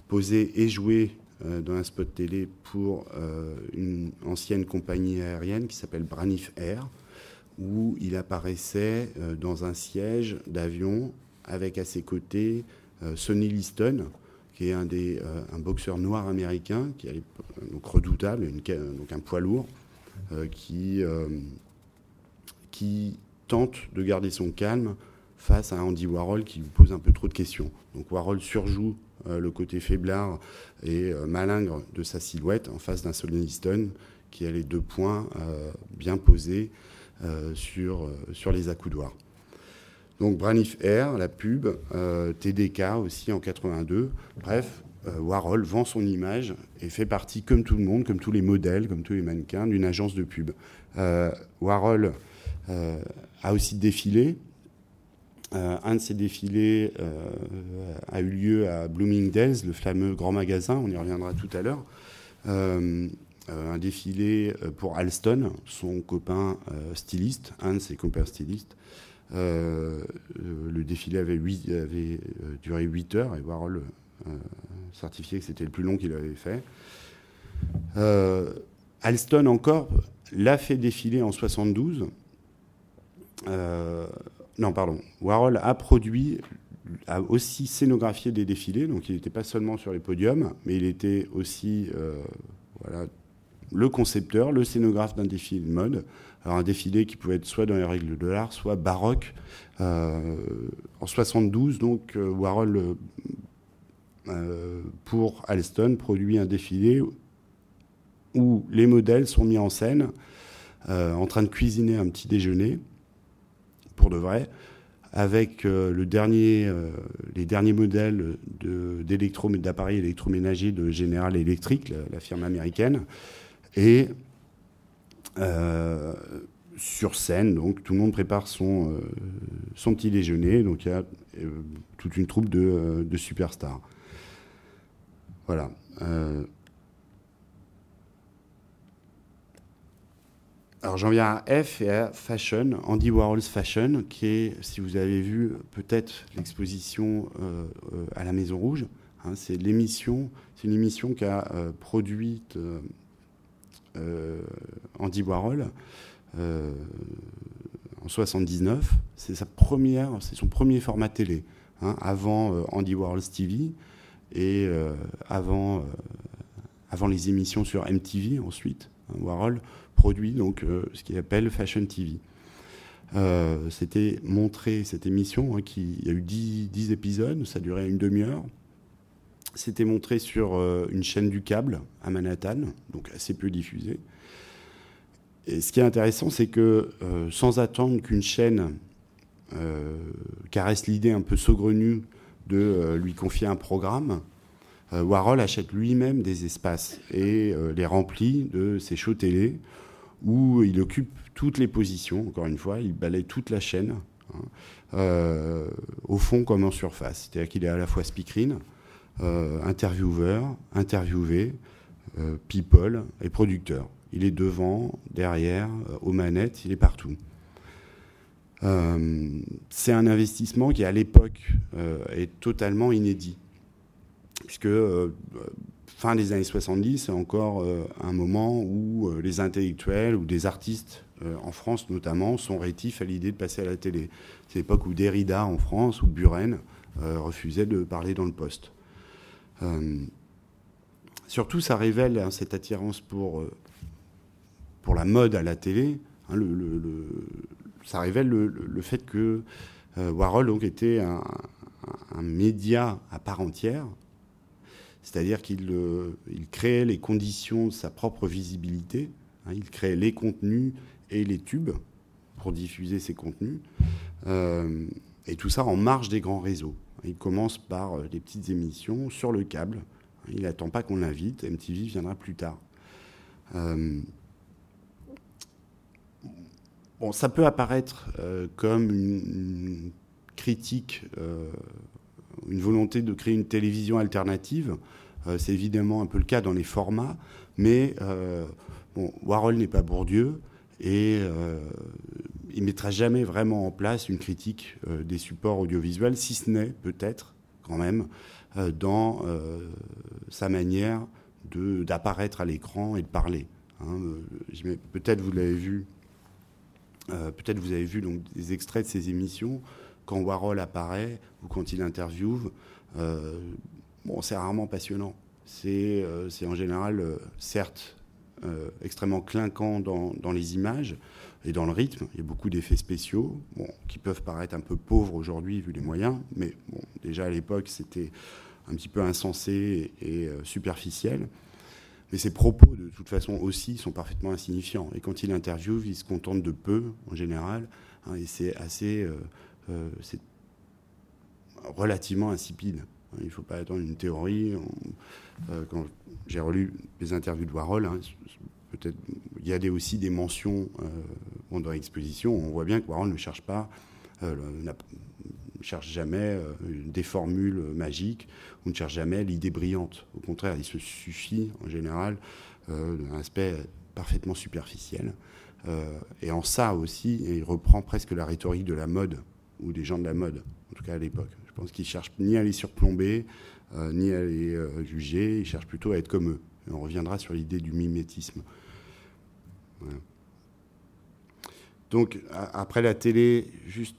Speaker 1: posé et joué dans un spot télé pour euh, une ancienne compagnie aérienne qui s'appelle Braniff Air, où il apparaissait euh, dans un siège d'avion avec à ses côtés Sonny Liston, qui est un, des, un boxeur noir américain, qui est donc redoutable, donc un poids lourd, qui, qui tente de garder son calme face à Andy Warhol qui lui pose un peu trop de questions. Donc Warhol surjoue euh, le côté faiblard et euh, malingre de sa silhouette en face d'un Sonny Liston qui a les deux points euh, bien posés sur, sur les accoudoirs. Donc Braniff Air, la pub, TDK aussi en 82. Bref, Warhol vend son image et fait partie, comme tout le monde, comme tous les modèles, comme tous les mannequins, d'une agence de pub. Warhol a aussi défilé euh, un de ces défilés euh, a eu lieu à Bloomingdale's, le fameux grand magasin, on y reviendra tout à l'heure. Euh, un défilé pour Alston, son copain styliste, un de ses copains stylistes. le défilé avait, duré 8 heures et Warhol certifié que c'était le plus long qu'il avait fait. Alston encore l'a fait défiler en 72 non, pardon. Warhol a produit, a aussi scénographié des défilés, donc il n'était pas seulement sur les podiums, mais il était aussi euh, le concepteur, le scénographe d'un défilé de mode. Alors un défilé qui pouvait être soit dans les règles de l'art, soit baroque. Euh, en 72, donc euh, Warhol, pour Alston, produit un défilé où les modèles sont mis en scène en train de cuisiner un petit déjeuner pour de vrai, avec le dernier, les derniers modèles d'appareils électroménagers de General Electric, la, firme américaine. Et sur scène, donc tout le monde prépare son, son petit déjeuner. Donc il y a toute une troupe de, de superstars. Voilà. Alors j'en viens à F et à Fashion, Andy Warhol's Fashion, qui est, si vous avez vu peut-être l'exposition euh, euh, à la Maison Rouge, hein, c'est l'émission, c'est une émission qu'a euh, produite Andy Warhol en 79. C'est sa première, c'est son premier format télé, hein, avant Andy Warhol's TV et avant, avant les émissions sur MTV ensuite. Hein, Warhol produit donc euh, ce qu'il appelle Fashion TV. Euh, c'était montré cette émission, hein, qui, il y a eu 10, épisodes, ça durait une demi-heure. C'était montré sur euh, une chaîne du câble à Manhattan, donc assez peu diffusée. Et ce qui est intéressant, c'est que sans attendre qu'une chaîne caresse l'idée un peu saugrenue de lui confier un programme, Warhol achète lui-même des espaces et les remplit de ses shows télé où il occupe toutes les positions, encore une fois, il balaye toute la chaîne, hein, euh, au fond comme en surface. C'est-à-dire qu'il est à la fois speakerine, euh, intervieweur, interviewé, euh, people et producteur. Il est devant, derrière, aux manettes, il est partout. c'est un investissement qui, à l'époque, est totalement inédit. Puisque fin des années 70, c'est encore euh, un moment où euh, les intellectuels ou des artistes, euh, en France notamment, sont rétifs à l'idée de passer à la télé. C'est l'époque où Derrida en France ou Buren refusaient de parler dans le poste. surtout, ça révèle hein, cette attirance pour, pour la mode à la télé. Hein, ça révèle le, fait que Warhol donc, était un média à part entière c'est-à-dire qu'il euh, crée les conditions de sa propre visibilité, hein, il crée les contenus et les tubes pour diffuser ces contenus, euh, et tout ça en marge des grands réseaux. Il commence par euh, des petites émissions sur le câble, il n'attend pas qu'on l'invite, MTV viendra plus tard. bon, ça peut apparaître comme une, critique une volonté de créer une télévision alternative. Euh, c'est évidemment un peu le cas dans les formats, mais euh, Warhol n'est pas Bourdieu et euh, il mettra jamais vraiment en place une critique des supports audiovisuels, si ce n'est peut-être quand même dans sa manière d'apparaître à l'écran et de parler. Hein. peut-être vous l'avez vu, peut-être vous avez vu donc des extraits de ces émissions quand Warhol apparaît ou quand il interviewe, euh, bon, c'est rarement passionnant. C'est euh, en général, euh, certes, extrêmement clinquant dans, les images et dans le rythme. Il y a beaucoup d'effets spéciaux bon, qui peuvent paraître un peu pauvres aujourd'hui vu les moyens, mais déjà à l'époque, c'était un petit peu insensé et, superficiel. Mais ses propos, de toute façon, aussi, sont parfaitement insignifiants. Et quand il interviewe, il se contente de peu, en général, hein, et c'est assez euh, c'est relativement insipide. Il ne faut pas attendre une théorie. Euh, quand j'ai relu les interviews de Warhol, hein, peut-être il y a aussi des mentions euh, dans l'exposition. On voit bien que Warhol ne cherche pas, ne cherche jamais des formules magiques ou ne cherche jamais l'idée brillante. Au contraire, il se suffit en général d'un aspect parfaitement superficiel. et en ça aussi, il reprend presque la rhétorique de la mode ou des gens de la mode, en tout cas à l'époque. Je pense qu'ils cherchent ni à les surplomber, euh, ni à les euh, juger, ils cherchent plutôt à être comme eux. on reviendra sur l'idée du mimétisme. Donc après la télé, juste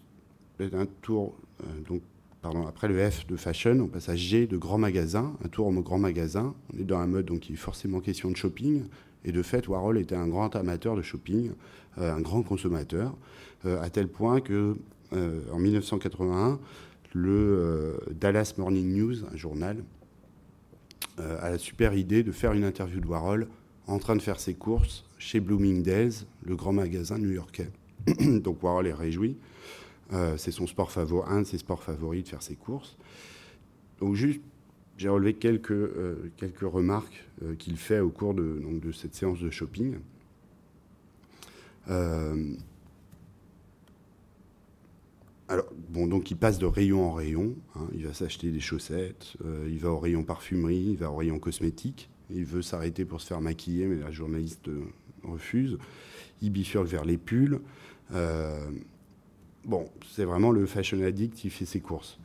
Speaker 1: un tour, euh, donc, pardon, après le F de fashion, on passe à G de grand magasin, un tour au grand magasin. On est dans un mode donc il est forcément question de shopping. Et de fait, Warhol était un grand amateur de shopping, un grand consommateur, à tel point que en 1981, le euh, Dallas Morning News, un journal, euh, a la super idée de faire une interview de Warhol en train de faire ses courses chez Bloomingdale's, le grand magasin new-yorkais. Donc Warhol est réjoui. c'est son sport favori, un de ses sports favoris de faire ses courses. Donc juste, j'ai relevé quelques, quelques remarques qu'il fait au cours de, donc, de cette séance de shopping. Alors, bon, donc il passe de rayon en rayon. Hein. il va s'acheter des chaussettes, euh, il va au rayon parfumerie, il va au rayon cosmétique. Il veut s'arrêter pour se faire maquiller, mais la journaliste euh, refuse. Il bifurque vers les pulls. Euh, bon, c'est vraiment le fashion addict qui fait ses courses.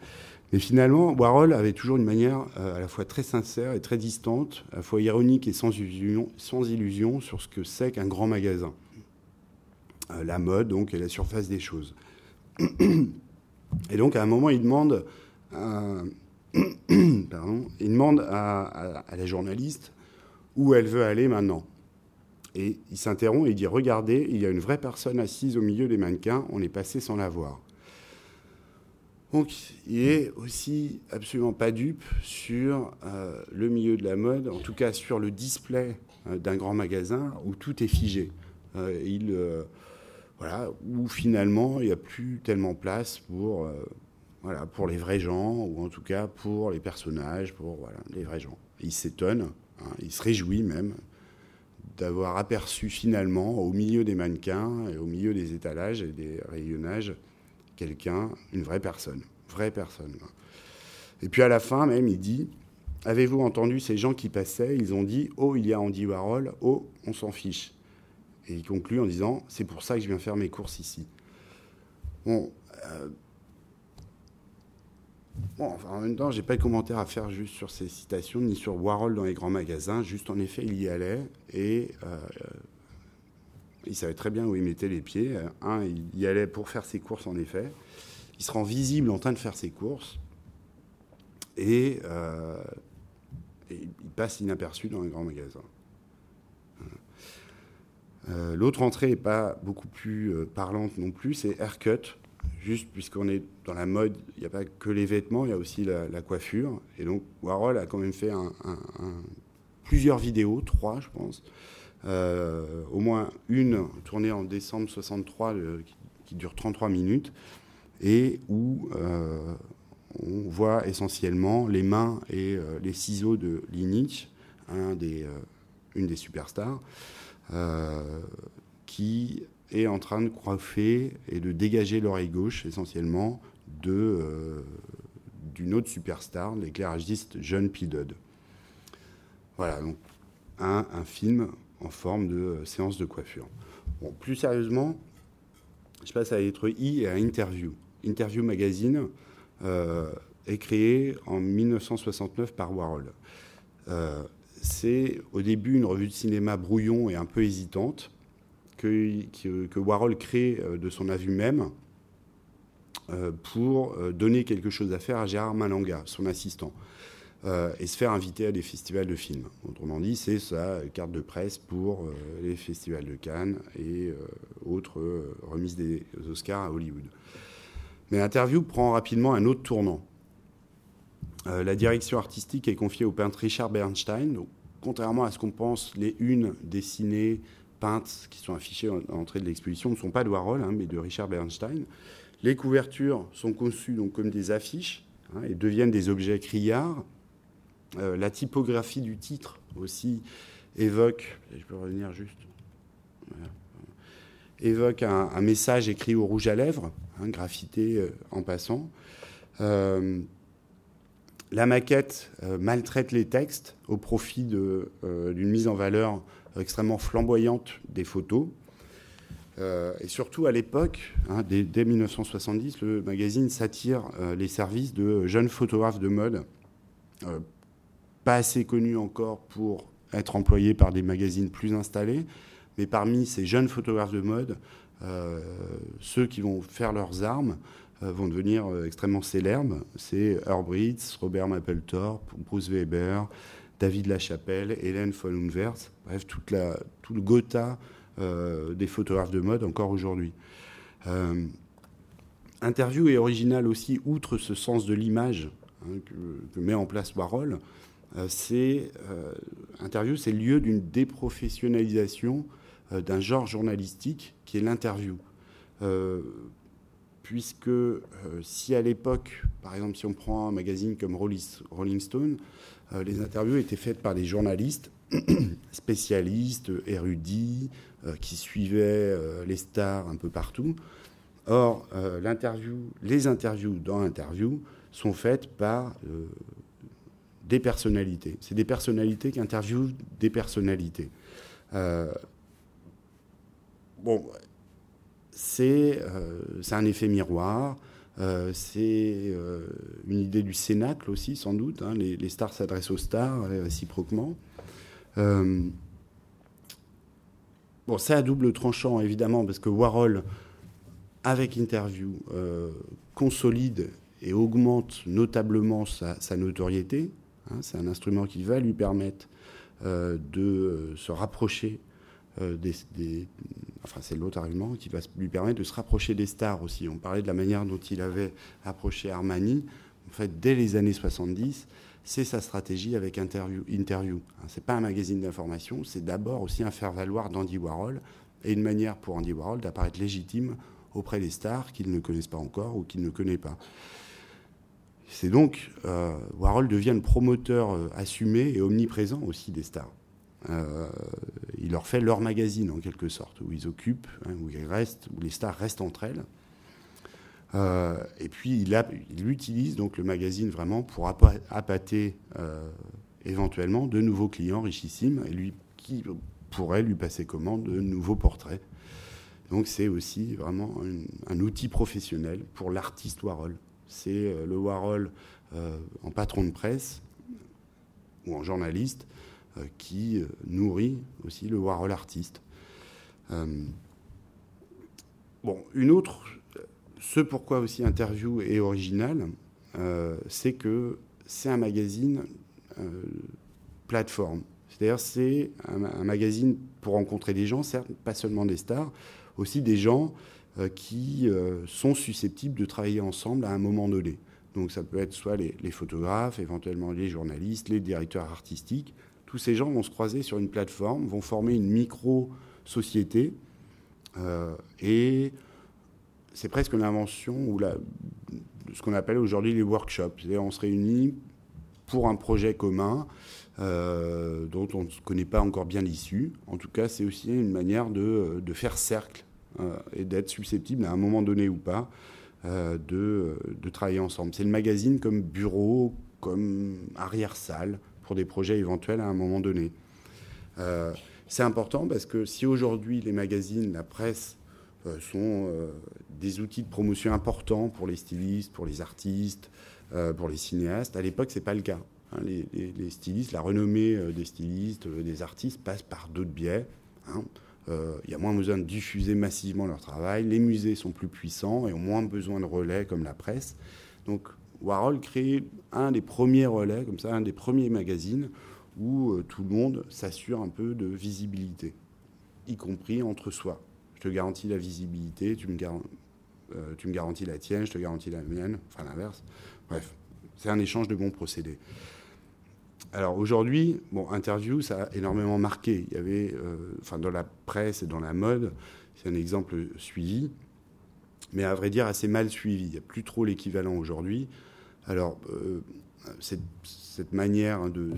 Speaker 1: Mais finalement, Warhol avait toujours une manière à la fois très sincère et très distante, à la fois ironique et sans illusion, sans illusion sur ce que c'est qu'un grand magasin. la mode, donc, est la surface des choses. Et donc, à un moment, il demande, à, pardon, il demande à, la journaliste où elle veut aller maintenant. Et il s'interrompt et il dit Regardez, il y a une vraie personne assise au milieu des mannequins, on est passé sans la voir. Donc, il est aussi absolument pas dupe sur euh, le milieu de la mode, en tout cas sur le display euh, d'un grand magasin où tout est figé. Euh, il voilà, où finalement il n'y a plus tellement place pour, euh, voilà, pour les vrais gens, ou en tout cas pour les personnages, pour voilà, les vrais gens. il s'étonne, hein, il se réjouit même d'avoir aperçu finalement au milieu des mannequins et au milieu des étalages et des rayonnages quelqu'un, une vraie personne, vraie personne. Et puis à la fin même, il dit Avez-vous entendu ces gens qui passaient? Ils ont dit Oh, il y a Andy Warhol, oh, on s'en fiche. Et il conclut en disant C'est pour ça que je viens faire mes courses ici. Bon. Euh, en même temps, je n'ai pas de commentaire à faire juste sur ces citations, ni sur Warhol dans les grands magasins. Juste, en effet, il y allait et euh, il savait très bien où il mettait les pieds. Il y allait pour faire ses courses, en effet. Il se rend visible en train de faire ses courses et, euh, et il passe inaperçu dans les grands magasins. Euh, l'autre entrée n'est pas beaucoup plus euh, parlante non plus, c'est Haircut. Juste puisqu'on est dans la mode, il n'y a pas que les vêtements, il y a aussi la, coiffure. Et donc Warhol a quand même fait plusieurs vidéos, trois je pense. Euh, au moins une tournée en décembre 63 qui, dure 33 minutes et où on voit essentiellement les mains et les ciseaux de Linich, une des superstars. Euh, qui est en train de coiffer et de dégager l'oreille gauche essentiellement de, euh, d'une autre superstar, l'éclairagiste John P. Voilà, donc un, un, film en forme de euh, séance de coiffure. Bon, plus sérieusement, je passe à la lettre I et à Interview. Interview Magazine est créé en 1969 par Warhol c'est au début une revue de cinéma brouillon et un peu hésitante que, Warhol crée euh, de son avis même euh, pour euh, donner quelque chose à faire à Gérard Malanga, son assistant, et se faire inviter à des festivals de films. Autrement dit, c'est sa carte de presse pour les festivals de Cannes et autres remises des Oscars à Hollywood. Mais l'interview prend rapidement un autre tournant. La direction artistique est confiée au peintre Richard Bernstein, contrairement à ce qu'on pense, les unes dessinées, peintes, qui sont affichées à l'entrée de l'exposition ne sont pas de Warhol, hein, mais de Richard Bernstein. Les couvertures sont conçues donc comme des affiches hein, et deviennent des objets criards. Euh, la typographie du titre aussi évoque, je peux revenir juste, évoque un, message écrit au rouge à lèvres, hein, graffité euh, en passant. Euh, la maquette euh, maltraite les textes au profit euh, d'une mise en valeur extrêmement flamboyante des photos. Euh, et surtout à l'époque, hein, dès, 1970, le magazine s'attire les services de jeunes photographes de mode, pas assez connus encore pour être employés par des magazines plus installés, mais parmi ces jeunes photographes de mode, ceux qui vont faire leurs armes vont devenir euh, extrêmement célèbres. C'est Herbritz, Robert Mapplethorpe, Bruce Weber, David Lachapelle, Hélène von Unvers, bref, tout le Gotha euh, des photographes de mode encore aujourd'hui. interview est original aussi, outre ce sens de l'image hein, que, met en place Warhol. interview, c'est le lieu d'une déprofessionnalisation d'un genre journalistique qui est l'interview puisque si à l'époque, par exemple, si on prend un magazine comme Rolling Stone, les interviews étaient faites par des journalistes spécialistes, érudits, qui suivaient les stars un peu partout. Or, les interviews dans l'interview sont faites par des personnalités. C'est des personnalités qui interviewent des personnalités. Euh, bon, c'est euh, un effet miroir. Euh, c'est une idée du cénacle aussi, sans doute. Hein. Les, stars s'adressent aux stars réciproquement. bon, c'est à double tranchant, évidemment, parce que Warhol, avec Interview, consolide et augmente notablement sa notoriété. Hein, c'est un instrument qui va lui permettre euh, de euh, se rapprocher euh, des, C'est l'autre argument qui va lui permettre de se rapprocher des stars aussi. On parlait de la manière dont il avait approché Armani. En fait, dès les années 70, c'est sa stratégie avec Interview. interview. Hein, c'est pas un magazine d'information, c'est d'abord aussi un faire-valoir d'Andy Warhol et une manière pour Andy Warhol d'apparaître légitime auprès des stars qu'il ne connaissent pas encore ou qu'il ne connaît pas. C'est donc, euh, Warhol devient le promoteur euh, assumé et omniprésent aussi des stars. Euh, il leur fait leur magazine en quelque sorte, où ils occupent, hein, où ils restent, où les stars restent entre elles. et puis il, il, utilise donc le magazine vraiment pour appâter éventuellement de nouveaux clients richissimes et lui qui pourrait lui passer commande de nouveaux portraits. Donc c'est aussi vraiment un outil professionnel pour l'artiste Warhol c'est euh, le Warhol euh, en patron de presse ou en journaliste euh, qui nourrit aussi le Warhol artiste. bon, une autre, ce pourquoi aussi Interview est original, c'est que c'est un magazine plateforme. C'est-à-dire c'est un, magazine pour rencontrer des gens, certes, pas seulement des stars, aussi des gens euh, qui euh, sont susceptibles de travailler ensemble à un moment donné. Donc ça peut être soit les, photographes, éventuellement les journalistes, les directeurs artistiques. Tous ces gens vont se croiser sur une plateforme, vont former une micro-société. Euh, et c'est presque l'invention ou ce qu'on appelle aujourd'hui les workshops. On se réunit pour un projet commun dont on ne connaît pas encore bien l'issue. En tout cas, c'est aussi une manière de, faire cercle euh, et d'être susceptible à un moment donné ou pas euh, de, travailler ensemble. C'est le magazine comme bureau, comme arrière-salle pour des projets éventuels à un moment donné. Euh, c'est important parce que si aujourd'hui les magazines, la presse sont des outils de promotion importants pour les stylistes, pour les artistes, pour les cinéastes, à l'époque c'est pas le cas. Hein. les, stylistes, la renommée des stylistes, des artistes passe par d'autres biais. Hein. Euh, il y a moins besoin de diffuser massivement leur travail. Les musées sont plus puissants et ont moins besoin de relais comme la presse. Donc Warhol crée un des premiers relais, comme ça, un des premiers magazines où euh, tout le monde s'assure un peu de visibilité, y compris entre soi. Je te garantis la visibilité, tu me, euh, tu me garantis la tienne, je te garantis la mienne, enfin l'inverse. Bref, c'est un échange de bons procédés. Alors aujourd'hui, bon, interview, ça a énormément marqué. Il y avait, euh, dans la presse et dans la mode, c'est un exemple suivi, mais à vrai dire assez mal suivi. Il n'y a plus trop l'équivalent aujourd'hui. Alors, euh, cette, manière de.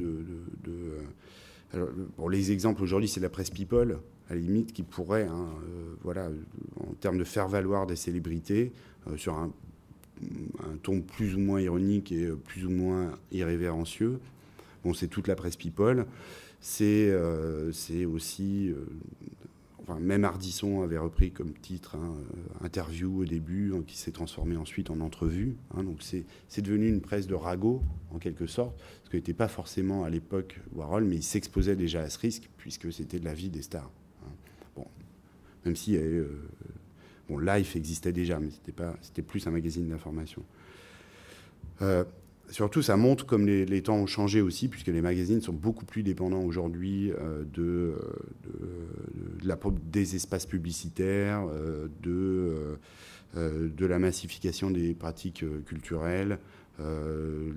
Speaker 1: bon, les exemples aujourd'hui, c'est la presse people, à la limite, qui pourrait, hein, euh, voilà, en termes de faire valoir des célébrités, sur un, ton plus ou moins ironique et plus ou moins irrévérencieux, Bon, c'est toute la presse people. C'est euh, aussi. Euh, même Ardisson avait repris comme titre hein, euh, interview au début, hein, qui s'est transformé ensuite en entrevue. Hein. donc c'est devenu une presse de ragot, en quelque sorte, ce qui n'était pas forcément à l'époque Warhol, mais il s'exposait déjà à ce risque, puisque c'était de la vie des stars. Bon, même si bon, Life existait déjà, mais c'était plus un magazine d'information surtout, ça montre comme les, temps ont changé aussi, puisque les magazines sont beaucoup plus dépendants aujourd'hui euh, la, des espaces publicitaires, euh, de, euh, de la massification des pratiques culturelles,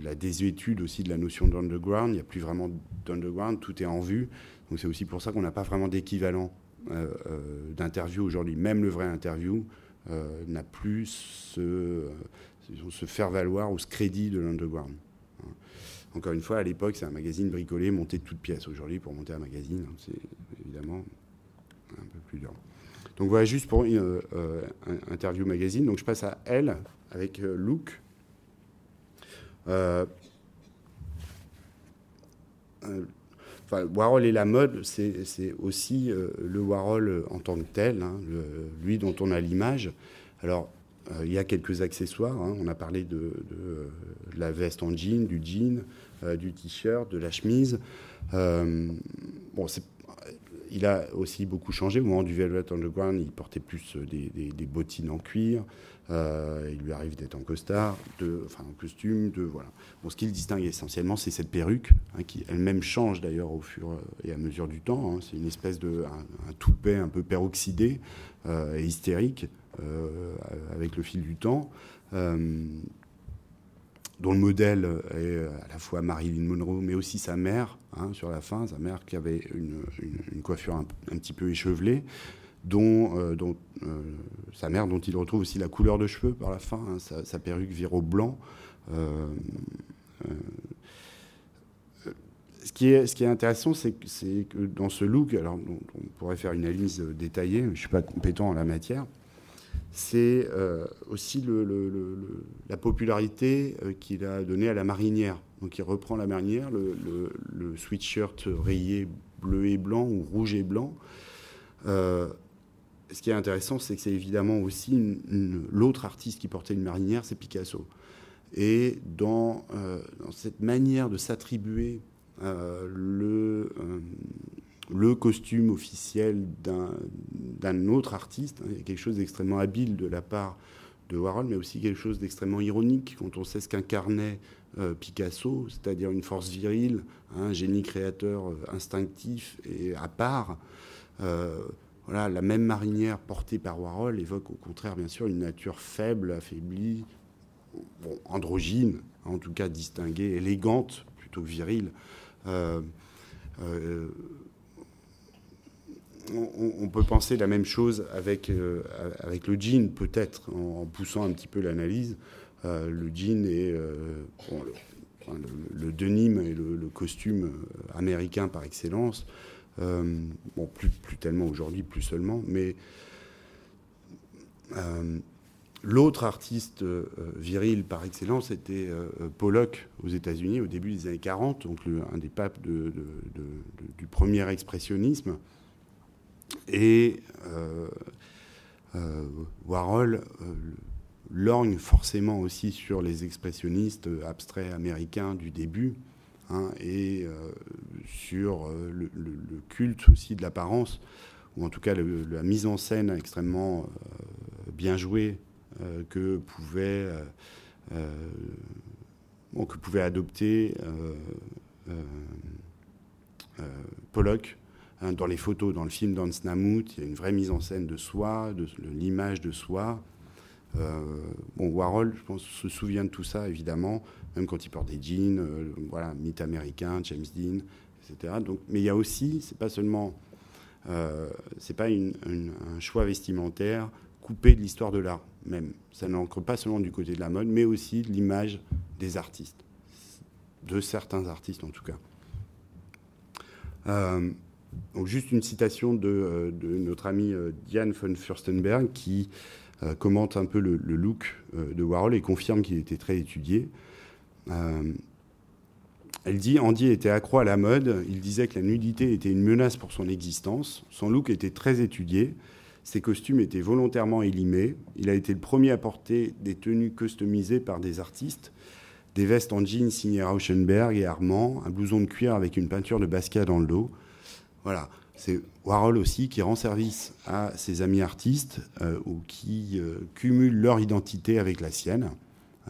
Speaker 1: la désuétude aussi de la notion d'underground. Il n'y a plus vraiment d'underground, tout est en vue. Donc c'est aussi pour ça qu'on n'a pas vraiment d'équivalent d'interview aujourd'hui. Même le vrai interview n'a plus ce, se faire valoir ou ce crédit de l'underground. Encore une fois, à l'époque, c'est un magazine bricolé, monté de toutes pièces. Aujourd'hui, pour monter un magazine, hein, c'est évidemment un peu plus dur. Donc voilà, juste pour une interview magazine. Donc je passe à elle avec Luke. Warhol et la mode, c'est aussi euh, le Warhol en tant que tel, hein, lui dont on a l'image. Alors, euh, il y a quelques accessoires. Hein. On a parlé de, euh, la veste en jean, du jean, du t-shirt, de la chemise. il a aussi beaucoup changé. Au moment du Velvet Underground, il portait plus des bottines en cuir. Euh, il lui arrive d'être en costard, en costume, ce qui le distingue essentiellement, c'est cette perruque hein, qui elle-même change d'ailleurs au fur et à mesure du temps. Hein. C'est une espèce de un, toupet un peu peroxydé euh, et hystérique euh, avec le fil du temps. dont le modèle est à la fois Marilyn Monroe, mais aussi sa mère, hein, sur la fin, sa mère qui avait une, coiffure un, petit peu échevelée, dont, euh, euh, sa mère, dont il retrouve aussi la couleur de cheveux par la fin. Hein, sa, perruque vire au blanc. Euh, ce qui, est, intéressant, c'est que, dans ce look, alors on, pourrait faire une analyse détaillée, je ne suis pas compétent en la matière, c'est aussi le, la popularité qu'il a donnée à la marinière. Donc il reprend la marinière, le, sweatshirt rayé bleu et blanc ou rouge et blanc ce qui est intéressant, c'est que c'est évidemment aussi l'autre artiste qui portait une marinière, c'est Picasso. Et dans, euh, cette manière de s'attribuer euh, le, euh, le costume officiel d'un autre artiste, quelque chose d'extrêmement habile de la part de Warhol, mais aussi quelque chose d'extrêmement ironique quand on sait ce qu'incarnait Picasso, c'est-à-dire une force virile, un génie créateur instinctif et à part. Voilà, la même marinière portée par Warhol évoque au contraire, bien sûr, une nature faible, affaiblie, androgyne, en tout cas distinguée, élégante plutôt que virile. Euh, euh, on, peut penser la même chose avec, euh, le jean, peut-être, en, poussant un petit peu l'analyse. le jean est le, denim et le, costume américain par excellence. Euh, plus, tellement aujourd'hui, plus seulement, mais euh, L'autre artiste euh, viril par excellence était Pollock aux États-Unis au début des années 40, donc un des papes du premier expressionnisme. Et Warhol lorgne forcément aussi sur les expressionnistes abstraits américains du début. Hein, et euh, sur euh, le, culte aussi de l'apparence, ou en tout cas la mise en scène extrêmement euh, bien jouée que pouvait, que pouvait adopter Pollock dans les photos, dans le film d'Hans Namuth, il y a une vraie mise en scène de soi, de, l'image de soi. bon, Warhol, je pense, se souvient de tout ça, évidemment, même quand il porte des jeans, euh, voilà, mythe américain, James Dean, etc. Donc, mais il y a aussi, c'est pas seulement, euh, c'est pas un choix vestimentaire coupé de l'histoire de l'art même. Ça n'ancre pas seulement du côté de la mode, mais aussi de l'image des artistes, de certains artistes en tout cas. Euh, donc juste une citation de, notre ami Diane von Furstenberg qui commente un peu le look de Warhol et confirme qu'il était très étudié. Euh, elle dit Andy était accro à la mode. Il disait que la nudité était une menace pour son existence. Son look était très étudié. Ses costumes étaient volontairement élimés. Il a été le premier à porter des tenues customisées par des artistes, des vestes en jeans signées Rauschenberg et Armand, un blouson de cuir avec une peinture de Basquiat dans le dos. Voilà. C'est Warhol aussi qui rend service à ses amis artistes euh, ou qui euh, cumulent leur identité avec la sienne.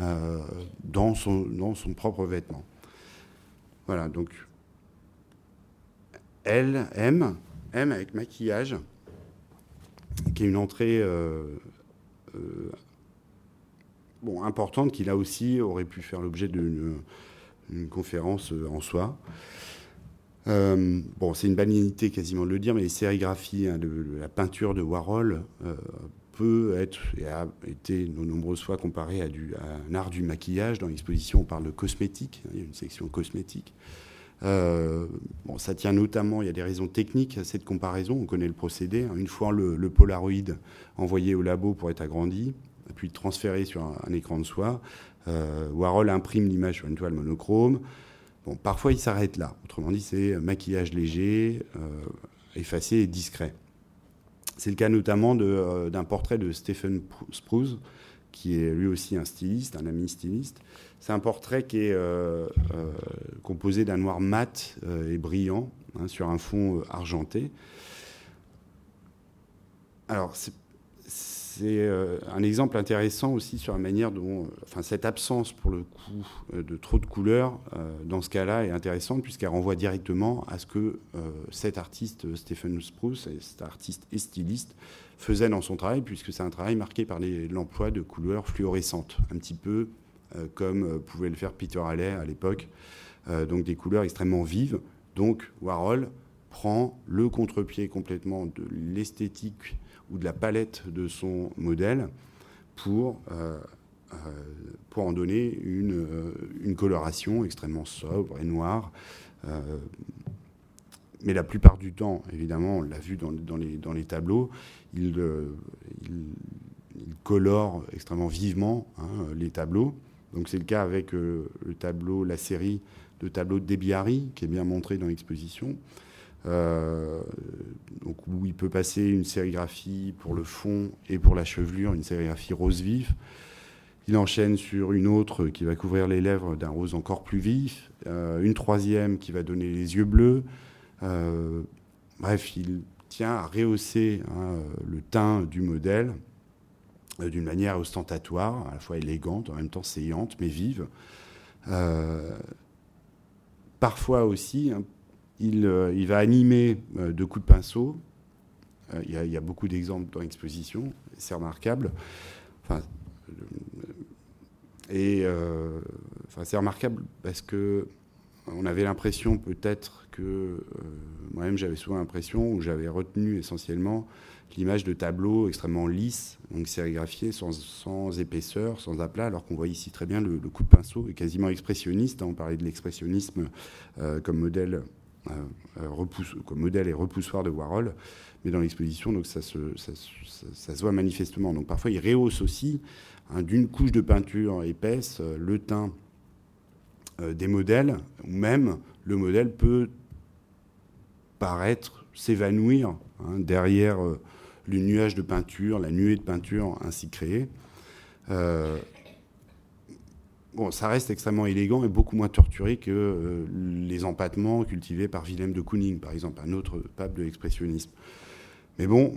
Speaker 1: Euh, dans, son, propre vêtement. Voilà, donc elle aime, aime avec maquillage, qui est une entrée importante qui là aussi aurait pu faire l'objet d'une conférence en soi. Bon, c'est une banalité quasiment de le dire, mais les sérigraphies, hein, la peinture de Warhol peut être et a été de nombreuses fois comparé à, un art du maquillage. Dans l'exposition, on parle de cosmétique, il y a une section cosmétique. Euh, bon, ça tient notamment, il y a des raisons techniques à cette comparaison, on connaît le procédé. Une fois le, Polaroid envoyé au labo pour être agrandi, puis transféré sur un, écran de soie, euh, Warhol imprime l'image sur une toile monochrome. Bon, parfois il s'arrête là. Autrement dit, c'est maquillage léger, euh, effacé et discret. C'est le cas notamment euh, d'un portrait de Stephen Spruce, qui est lui aussi un styliste, un ami styliste. C'est un portrait qui est euh, composé d'un noir mat et brillant hein, sur un fond argenté. Alors, c'est c'est euh, un exemple intéressant aussi sur la manière dont, euh, enfin, cette absence pour le coup euh, de trop de couleurs dans ce cas-là est intéressante puisqu'elle renvoie directement à ce que cet artiste Stephen Spruce, cet artiste et styliste, faisait dans son travail puisque c'est un travail marqué par l'emploi de couleurs fluorescentes, un petit peu comme pouvait le faire Peter Halley à l'époque, donc des couleurs extrêmement vives. Donc Warhol prend le contre-pied complètement de l'esthétique ou de la palette de son modèle pour, euh, euh, pour en donner une, euh, une, coloration extrêmement sobre et noire. mais la plupart du temps, évidemment, on l'a vu dans, les, dans, les, tableaux, il, il, colore extrêmement vivement hein, les tableaux. Donc c'est le cas avec le tableau, la série de tableaux de Debiari, qui est bien montré dans l'exposition. Euh, donc où il peut passer une sérigraphie pour le fond et pour la chevelure, une sérigraphie rose vif. Il enchaîne sur une autre qui va couvrir les lèvres d'un rose encore plus vif, euh, une troisième qui va donner les yeux bleus. Euh, bref, il tient à rehausser hein, le teint du modèle d'une manière ostentatoire, à la fois élégante, en même temps saillante, mais vive. parfois aussi, hein, euh, il, va animer euh, de coups de pinceau. Euh, il y, a, beaucoup d'exemples dans l'exposition, c'est remarquable. et c'est remarquable parce que on avait l'impression peut-être que moi-même j'avais souvent l'impression où j'avais retenu essentiellement l'image de tableaux extrêmement lisses, donc sérigraphiés, sans, épaisseur, sans aplat, alors qu'on voit ici très bien le, coup de pinceau est quasiment expressionniste. Hein. on parlait de l'expressionnisme comme modèle repousse, comme modèle et repoussoir de Warhol, mais dans l'exposition, donc ça se, ça, se voit manifestement. Donc parfois, il rehausse aussi hein, d'une couche de peinture épaisse euh, le teint des modèles, ou même le modèle peut paraître s'évanouir hein, derrière le nuage de peinture, la nuée de peinture ainsi créée bon, ça reste extrêmement élégant et beaucoup moins torturé que euh, les empattements cultivés par Willem de Kooning, par exemple, un autre pape de l'expressionnisme. Mais bon,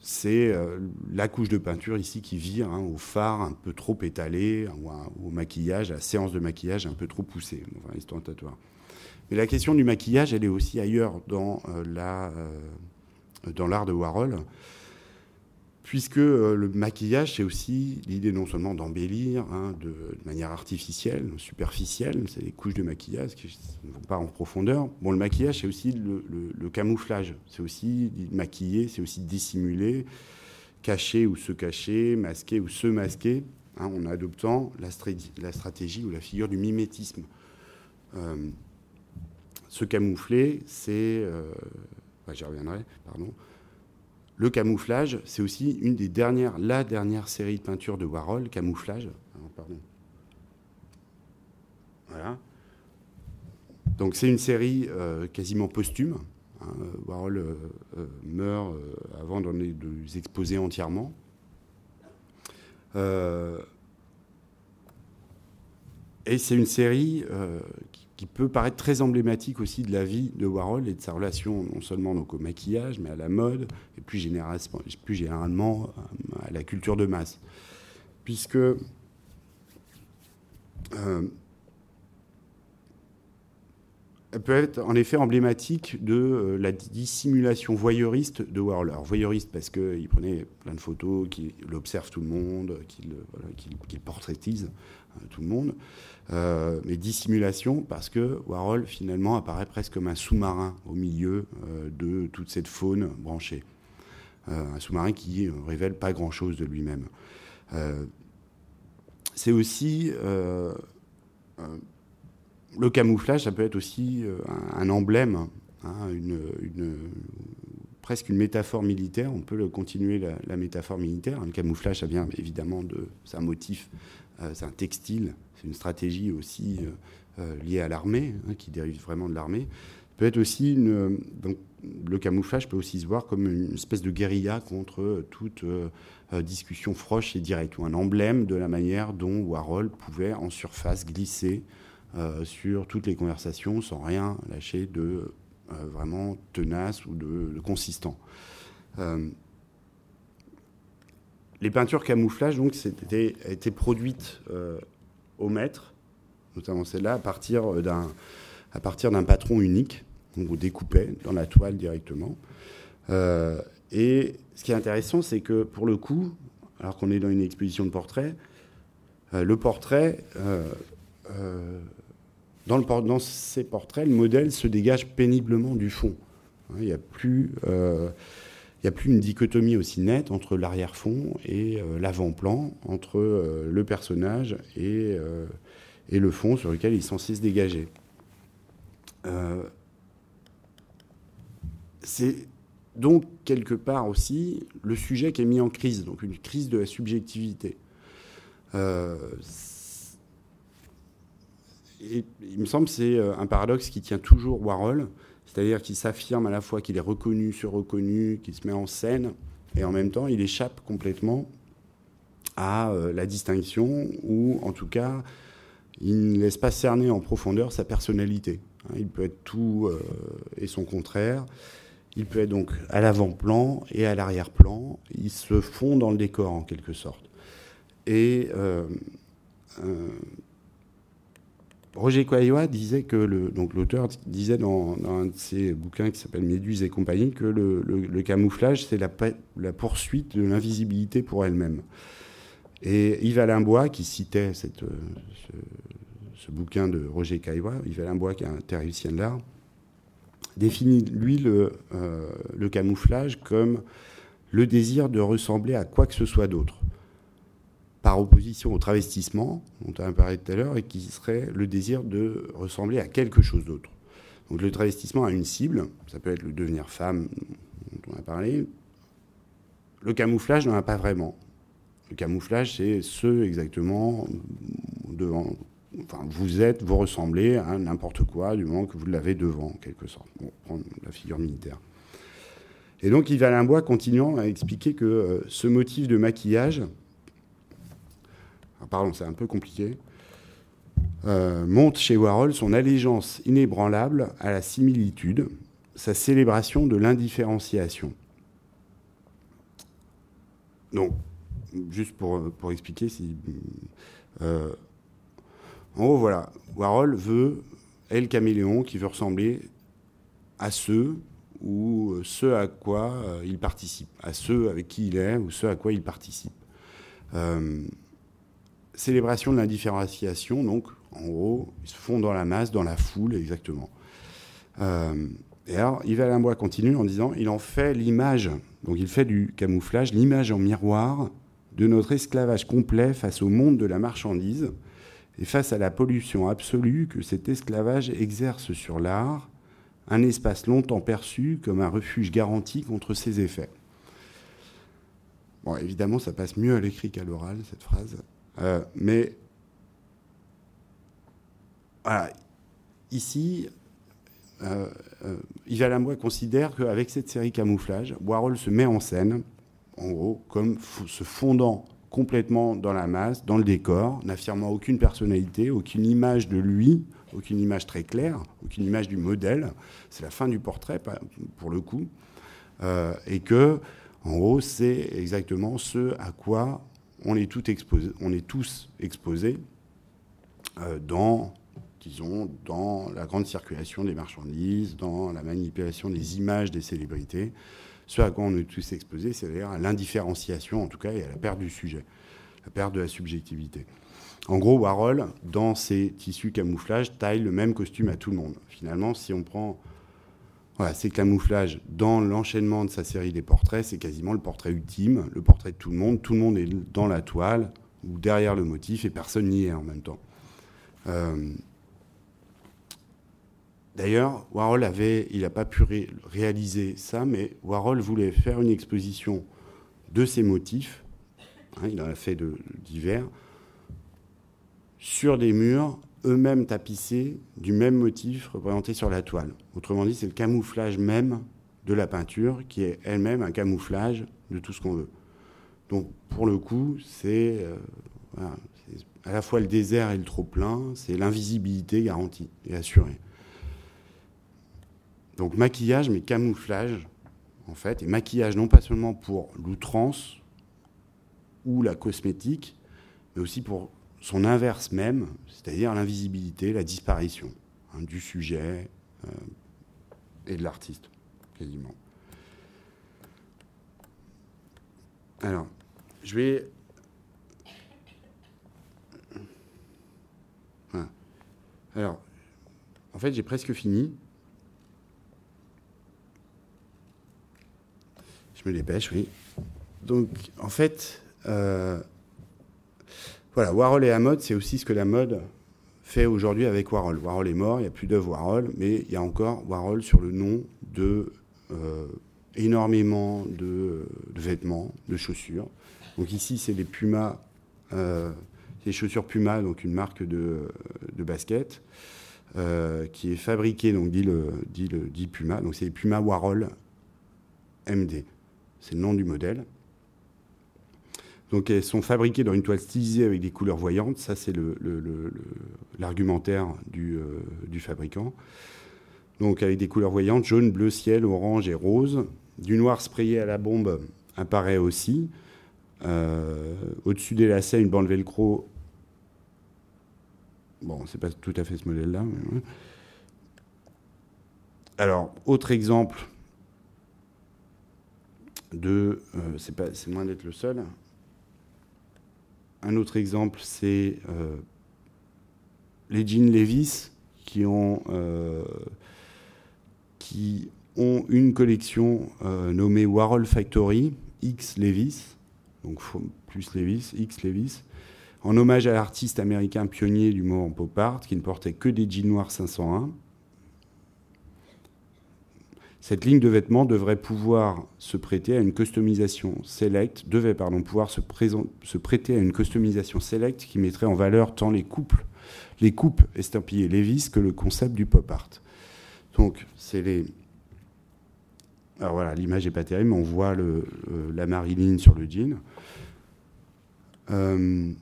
Speaker 1: c'est euh, la couche de peinture ici qui vire hein, au phare un peu trop étalé, au maquillage, à séance de maquillage un peu trop poussée, enfin, ostentatoire. Mais la question du maquillage, elle est aussi ailleurs dans euh, dans l'art de Warhol puisque euh, le maquillage, c'est aussi l'idée non seulement d'embellir hein, de, manière artificielle, superficielle, c'est les couches de maquillage qui ne vont pas en profondeur. Bon, le maquillage, c'est aussi le, camouflage, c'est aussi maquiller, c'est aussi dissimuler, cacher ou se cacher, masquer ou se masquer, hein, en adoptant la, stratégie ou la figure du mimétisme. Euh, se camoufler, c'est... Euh, j'y reviendrai, pardon le camouflage, c'est aussi une des dernières, la dernière série de peintures de Warhol, camouflage. pardon. Voilà. Donc c'est une série euh, quasiment posthume. Hein. Warhol euh, euh, meurt avant de les exposer entièrement. et c'est une série qui peut paraître très emblématique aussi de la vie de Warhol et de sa relation non seulement donc au maquillage, mais à la mode et plus généralement, généralement à la culture de masse. Puisque euh, elle peut être en effet emblématique de euh, la dissimulation voyeuriste de Warhol. Alors voyeuriste parce qu'il prenait plein de photos, qu'il observe tout le monde, qu'il voilà, portraitise euh, tout le monde. Euh, mais dissimulation parce que Warhol finalement apparaît presque comme un sous-marin au milieu euh, de toute cette faune branchée. un sous-marin qui révèle pas grand-chose de lui-même. c'est aussi le camouflage, ça peut être aussi un, emblème, hein, presque une métaphore militaire. On peut continuer la, métaphore militaire. Le camouflage, ça vient évidemment de. C'est un motif, c'est un textile, c'est une stratégie aussi liée à l'armée, hein, qui dérive vraiment de l'armée peut être aussi donc, le camouflage peut aussi se voir comme une espèce de guérilla contre toute euh, euh, discussion froche et directe, ou un emblème de la manière dont Warhol pouvait en surface glisser euh, sur toutes les conversations sans rien lâcher de vraiment tenace ou de, consistant. les peintures camouflage donc c'était été produites au maître, notamment celle-là, à partir d'un à partir d'un patron unique on vous découpait dans la toile directement. Euh, et ce qui est intéressant, c'est que pour le coup, alors qu'on est dans une exposition de portraits, euh, le portrait, euh, dans, le, ces portraits, le modèle se dégage péniblement du fond. Hein, il n'y a plus. il a plus une dichotomie aussi nette entre l'arrière-fond et l'avant-plan, entre le personnage et, et, le fond sur lequel il est censé se dégager c'est donc quelque part aussi le sujet qui est mis en crise, donc une crise de la subjectivité. Euh, il me semble que c'est euh, un paradoxe qui tient toujours Warhol, c'est-à-dire qu'il s'affirme à la fois qu'il est reconnu, sur-reconnu, qu'il se met en scène, et en même temps il échappe complètement à euh, la distinction, ou en tout cas il ne laisse pas cerner en profondeur sa personnalité. Hein, il peut être tout et son contraire. Il peut être donc à l'avant-plan et à l'arrière-plan. Il se fond dans le décor en quelque sorte. Et euh, euh, Roger Coyoa disait que le, donc l'auteur disait dans, un de ses bouquins qui s'appelle Méduse et compagnie que le, camouflage c'est la, la, poursuite de l'invisibilité pour elle-même. Et Yves Alain Bois qui citait cette, ce, ce, bouquin de Roger Caillois, Yves Alain Bois qui est un théoricien de l'art, définit, lui, le, euh, le, camouflage comme le désir de ressembler à quoi que ce soit d'autre, par opposition au travestissement, dont on a parlé tout à l'heure, et qui serait le désir de ressembler à quelque chose d'autre. Donc le travestissement a une cible, ça peut être le devenir femme, dont on a parlé. Le camouflage n'en a pas vraiment. Le camouflage, c'est ce exactement devant, vous êtes, vous ressemblez à n'importe quoi du moment que vous l'avez devant, en quelque sorte. Bon, prendre la figure militaire. Et donc Yves Alain Bois, continuant à expliquer que euh, ce motif de maquillage, pardon, c'est un peu compliqué, euh, montre chez Warhol son allégeance inébranlable à la similitude, sa célébration de l'indifférenciation. Donc, juste pour, expliquer, si, euh, en gros, voilà, Warhol veut, est le caméléon qui veut ressembler à ceux ou euh, ceux à quoi euh, il participe, à ceux avec qui il est ou ceux à quoi il participe. Célébration de l'indifférenciation, donc en gros, ils se font dans la masse, dans la foule, exactement. et alors, Yves Alain Bois continue en disant il en fait l'image, donc il fait du camouflage, l'image en miroir de notre esclavage complet face au monde de la marchandise et face à la pollution absolue que cet esclavage exerce sur l'art, un espace longtemps perçu comme un refuge garanti contre ses effets. Bon, évidemment, ça passe mieux à l'écrit qu'à l'oral, cette phrase. Euh, mais ici, euh, euh, considère qu'avec cette série Camouflage, Warhol se met en scène, en gros, comme se fondant complètement dans la masse, dans le décor, n'affirmant aucune personnalité, aucune image de lui, aucune image très claire, aucune image du modèle. C'est la fin du portrait, pour le coup. Euh, et que, en gros, c'est exactement ce à quoi on est, on est tous exposés euh, dans, disons, dans la grande circulation des marchandises, dans la manipulation des images des célébrités ce à quoi on est tous exposés, c'est-à-dire à, l'indifférenciation, en tout cas, et à la perte du sujet, la perte de la subjectivité. En gros, Warhol, dans ses tissus camouflage, taille le même costume à tout le monde. Finalement, si on prend Voilà, c'est camouflage dans l'enchaînement de sa série des portraits, c'est quasiment le portrait ultime, le portrait de tout le monde. Tout le monde est dans la toile ou derrière le motif et personne n'y est en même temps. Euh, d'ailleurs, Warhol avait, il n'a pas pu réaliser ça, mais Warhol voulait faire une exposition de ses motifs. Hein, il en a fait de divers sur des murs eux-mêmes tapissés du même motif représenté sur la toile. Autrement dit, c'est le camouflage même de la peinture qui est elle-même un camouflage de tout ce qu'on veut. Donc pour le coup, c'est euh, à la fois le désert et le trop-plein, c'est l'invisibilité garantie et assurée. Donc maquillage, mais camouflage, en fait, et maquillage non pas seulement pour l'outrance ou la cosmétique, mais aussi pour son inverse même, c'est-à-dire l'invisibilité, la disparition hein, du sujet euh, et de l'artiste, quasiment. Alors, je vais... Alors, en fait, j'ai presque fini. Je me dépêche, oui. Donc, en fait, euh, Warhol et la mode, c'est aussi ce que la mode fait aujourd'hui avec Warhol. Warhol est mort, il n'y a plus d'œuvre Warhol, mais il y a encore Warhol sur le nom de euh, énormément de, vêtements, de chaussures. Donc ici, c'est les Puma, euh, les chaussures Puma, donc une marque de, basket, euh, qui est fabriquée, donc dit, le, dit Puma, donc c'est les Puma Warhol MD. C'est le nom du modèle. Donc elles sont fabriquées dans une toile stylisée avec des couleurs voyantes. Ça, c'est l'argumentaire euh, du, fabricant. Donc avec des couleurs voyantes, jaune, bleu, ciel, orange et rose. Du noir sprayé à la bombe apparaît aussi. Euh, au-dessus des lacets, une bande velcro. Bon, c'est pas tout à fait ce modèle-là. Alors, autre exemple de. Euh, c'est moins d'être le seul. Un autre exemple, c'est euh, les jeans Levis qui ont, euh, qui ont une collection euh, nommée Warhol Factory X Levis, donc plus Levis, X Levis, en hommage à l'artiste américain pionnier du mouvement pop art qui ne portait que des jeans noirs 501 cette ligne de vêtements devrait pouvoir se prêter à une customisation select, devait pardon, pouvoir se, se prêter à une customisation select qui mettrait en valeur tant les couples, les coupes estampillées Levis que le concept du pop art. Donc, c'est les. Alors voilà, l'image n'est pas terrible, mais on voit le, euh, la Marilyn sur le jean. Euh,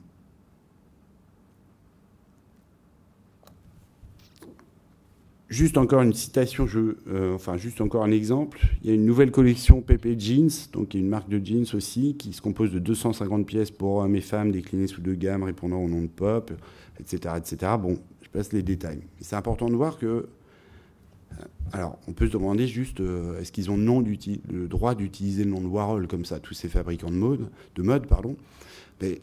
Speaker 1: Juste encore une citation, euh, enfin juste encore un exemple. Il y a une nouvelle collection PP Jeans, donc une marque de jeans aussi, qui se compose de 250 pièces pour hommes et femmes déclinées sous deux gammes répondant au nom de pop, etc., etc. Bon, je passe les détails. C'est important de voir que, euh, alors, on peut se demander juste, euh, est-ce qu'ils ont le droit d'utiliser le nom de Warhol comme ça, tous ces fabricants de mode, de mode, pardon.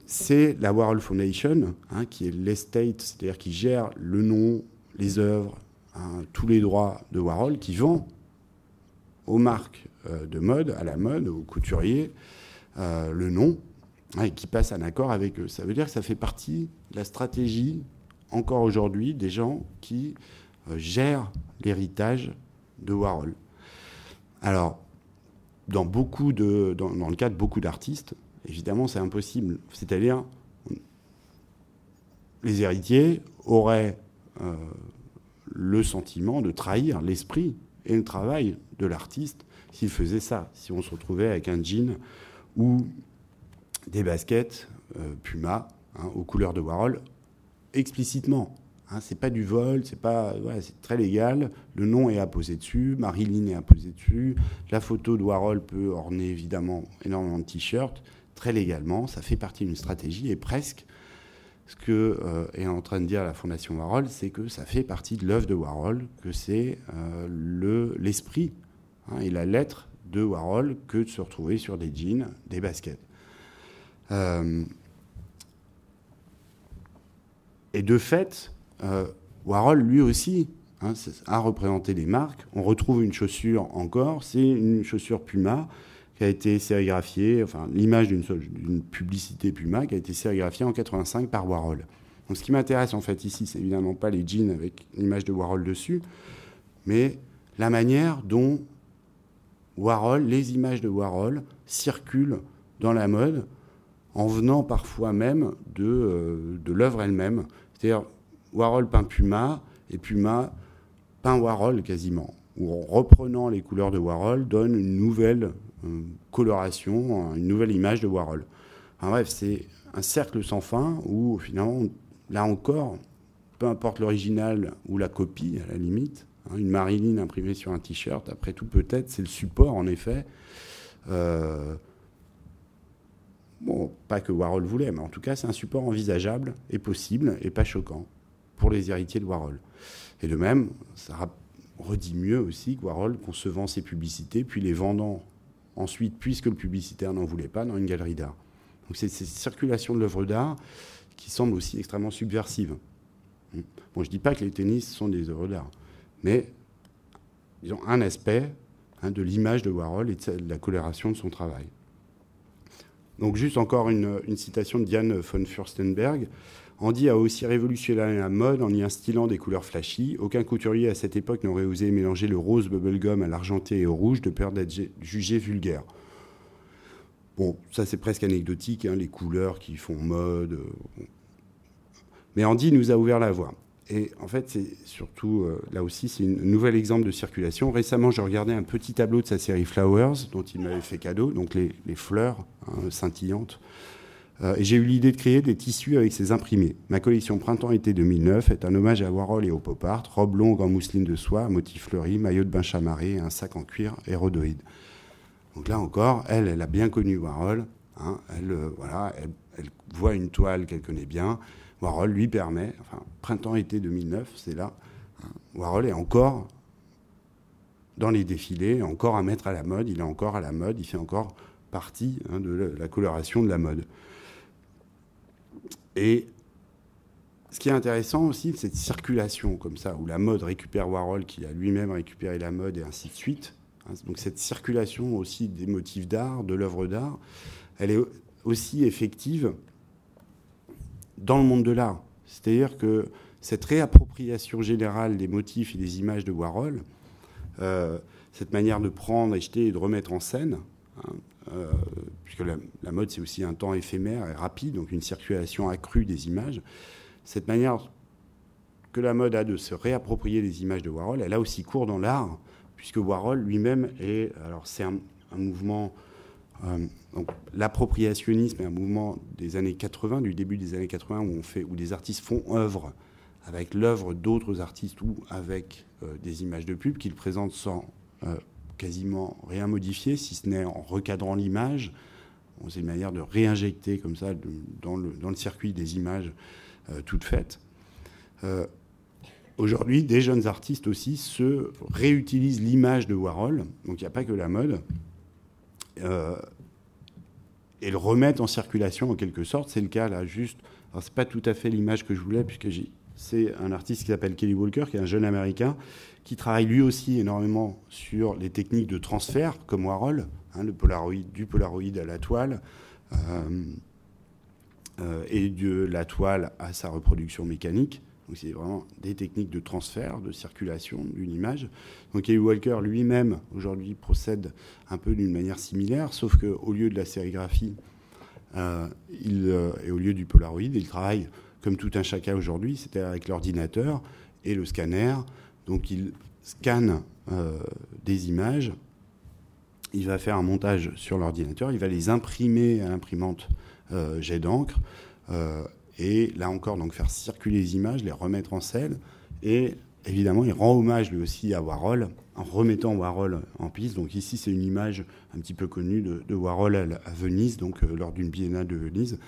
Speaker 1: C'est la Warhol Foundation, hein, qui est l'estate, c'est-à-dire qui gère le nom, les œuvres, Tous les droits de Warhol qui vend aux marques euh, de mode, à la mode, aux couturiers, euh, le nom, et qui passe un accord avec eux. Ça veut dire que ça fait partie de la stratégie, encore aujourd'hui, des gens qui euh, gèrent l'héritage de Warhol. Alors, dans, beaucoup de, dans le cas de beaucoup d'artistes, évidemment, c'est impossible. C'est-à-dire, les héritiers auraient le sentiment de trahir l'esprit et le travail de l'artiste s'il faisait ça, si on se retrouvait avec un jean ou des baskets euh, Puma hein, aux couleurs de Warhol explicitement. Hein, c'est pas du vol, c'est pas, c'est très légal. Le nom est apposé dessus, Marilyn est apposé dessus. La photo de Warhol peut orner évidemment énormément de t-shirts, très légalement. Ça fait partie d'une stratégie et presque ce que euh, est en train de dire la Fondation Warhol, c'est que ça fait partie de l'œuvre de Warhol, que c'est euh, l'esprit hein, et la lettre de Warhol que de se retrouver sur des jeans, des baskets. Euh, et de fait, Warhol, lui aussi, hein, à représenter les marques. On retrouve une chaussure encore, c'est une chaussure Puma qui a été sérigraphiée, enfin l'image d'une publicité Puma qui a été sérigraphiée en 85 par Warhol. Donc ce qui m'intéresse en fait ici, c'est évidemment pas les jeans avec l'image de Warhol dessus, mais la manière dont Warhol, les images de Warhol circulent dans la mode en venant parfois même de, euh, de l'œuvre elle-même. C'est-à-dire Warhol peint Puma et Puma peint Warhol quasiment, ou en reprenant les couleurs de Warhol donne une nouvelle coloration, une nouvelle image de Warhol. bref, c'est un cercle sans fin où finalement, là encore, peu importe l'original ou la copie à la limite, hein, une Marilyn imprimée sur un t-shirt, après tout peut-être, c'est le support en effet. Euh, bon, pas que Warhol voulait, mais en tout cas c'est un support envisageable et possible et pas choquant pour les héritiers de Warhol. Et de même, ça redit mieux aussi que Warhol concevant ses publicités, puis les vendant ensuite, puisque le publicitaire n'en voulait pas, dans une galerie d'art. Donc c'est cette circulation de l'œuvre d'art qui semble aussi extrêmement subversive. Bon, je ne dis pas que les tennis sont des œuvres d'art, mais ils ont un aspect hein, de l'image de Warhol et de la coloration de son travail. Donc juste encore une, une citation de Diane von Furstenberg. Andy a aussi révolutionné la mode en y instillant des couleurs flashy. Aucun couturier à cette époque n'aurait osé mélanger le rose bubblegum à l'argenté et au rouge de peur d'être jugé vulgaire. Bon, ça c'est presque anecdotique, hein, les couleurs qui font mode. Euh, Mais Andy nous a ouvert la voie. Et en fait, c'est surtout, euh, là aussi, c'est un nouvel exemple de circulation. Récemment, je regardais un petit tableau de sa série Flowers, dont il m'avait fait cadeau, donc les, fleurs hein, scintillantes. Euh, j'ai eu l'idée de créer des tissus avec ces imprimés. Ma collection Printemps-été 2009 est un hommage à Warhol et au pop art, robe longue en mousseline de soie, motif fleuri, maillot de bain chamarré, un sac en cuir hérodoïde. Donc là encore, elle, elle a bien connu Warhol. Hein. elle, euh, elle, voit une toile qu'elle connaît bien. Warhol lui permet, enfin, printemps-été 2009, c'est là. Hein. Warhol est encore dans les défilés, encore à mettre à la mode, il est encore à la mode, il fait encore partie hein, de la coloration de la mode. Et ce qui est intéressant aussi, cette circulation comme ça, où la mode récupère Warhol, qui a lui-même récupéré la mode, et ainsi de suite. Hein, donc cette circulation aussi des motifs d'art, de l'œuvre d'art, elle est aussi effective dans le monde de l'art. C'est-à-dire que cette réappropriation générale des motifs et des images de Warhol, euh, cette manière de prendre et jeter et de remettre en scène, hein, euh, puisque la, mode c'est aussi un temps éphémère et rapide, donc une circulation accrue des images. Cette manière que la mode a de se réapproprier les images de Warhol, elle a aussi cours dans l'art, puisque Warhol lui-même est, alors c'est un, mouvement, euh, l'appropriationnisme est un mouvement des années 80, du début des années 80, où des artistes font œuvre avec l'œuvre d'autres artistes ou avec euh, des images de pub qu'ils présentent sans quasiment rien modifié, si ce n'est en recadrant l'image. c'est une manière de réinjecter comme ça dans, le, circuit des images euh, toutes faites. Euh, aujourd'hui, des jeunes artistes aussi se réutilisent l'image de Warhol, donc il n'y a pas que la mode, euh, et le remettent en circulation en quelque sorte. C'est le cas là, juste. C'est pas tout à fait l'image que je voulais, puisque c'est un artiste qui s'appelle Kelly Walker, qui est un jeune américain, qui travaille lui aussi énormément sur les techniques de transfert, comme Warhol, hein, le Polaroid, du Polaroid à la toile, euh, euh, et de la toile à sa reproduction mécanique. Donc c'est vraiment des techniques de transfert, de circulation d'une image. Donc Kelly Walker lui-même aujourd'hui procède un peu d'une manière similaire, sauf qu'au lieu de la sérigraphie euh, et au lieu du Polaroid, il travaille comme tout un chacun aujourd'hui, c'est-à-dire avec l'ordinateur et le scanner, donc il scanne euh, des images, il va faire un montage sur l'ordinateur, il va les imprimer à l'imprimante euh, jet d'encre, euh, et là encore, donc faire circuler les images, les remettre en scène, et évidemment, il rend hommage lui aussi à Warhol en remettant Warhol en piste. Donc ici, c'est une image un petit peu connue de, Warhol à, Venise, donc lors d'une biennale de Venise.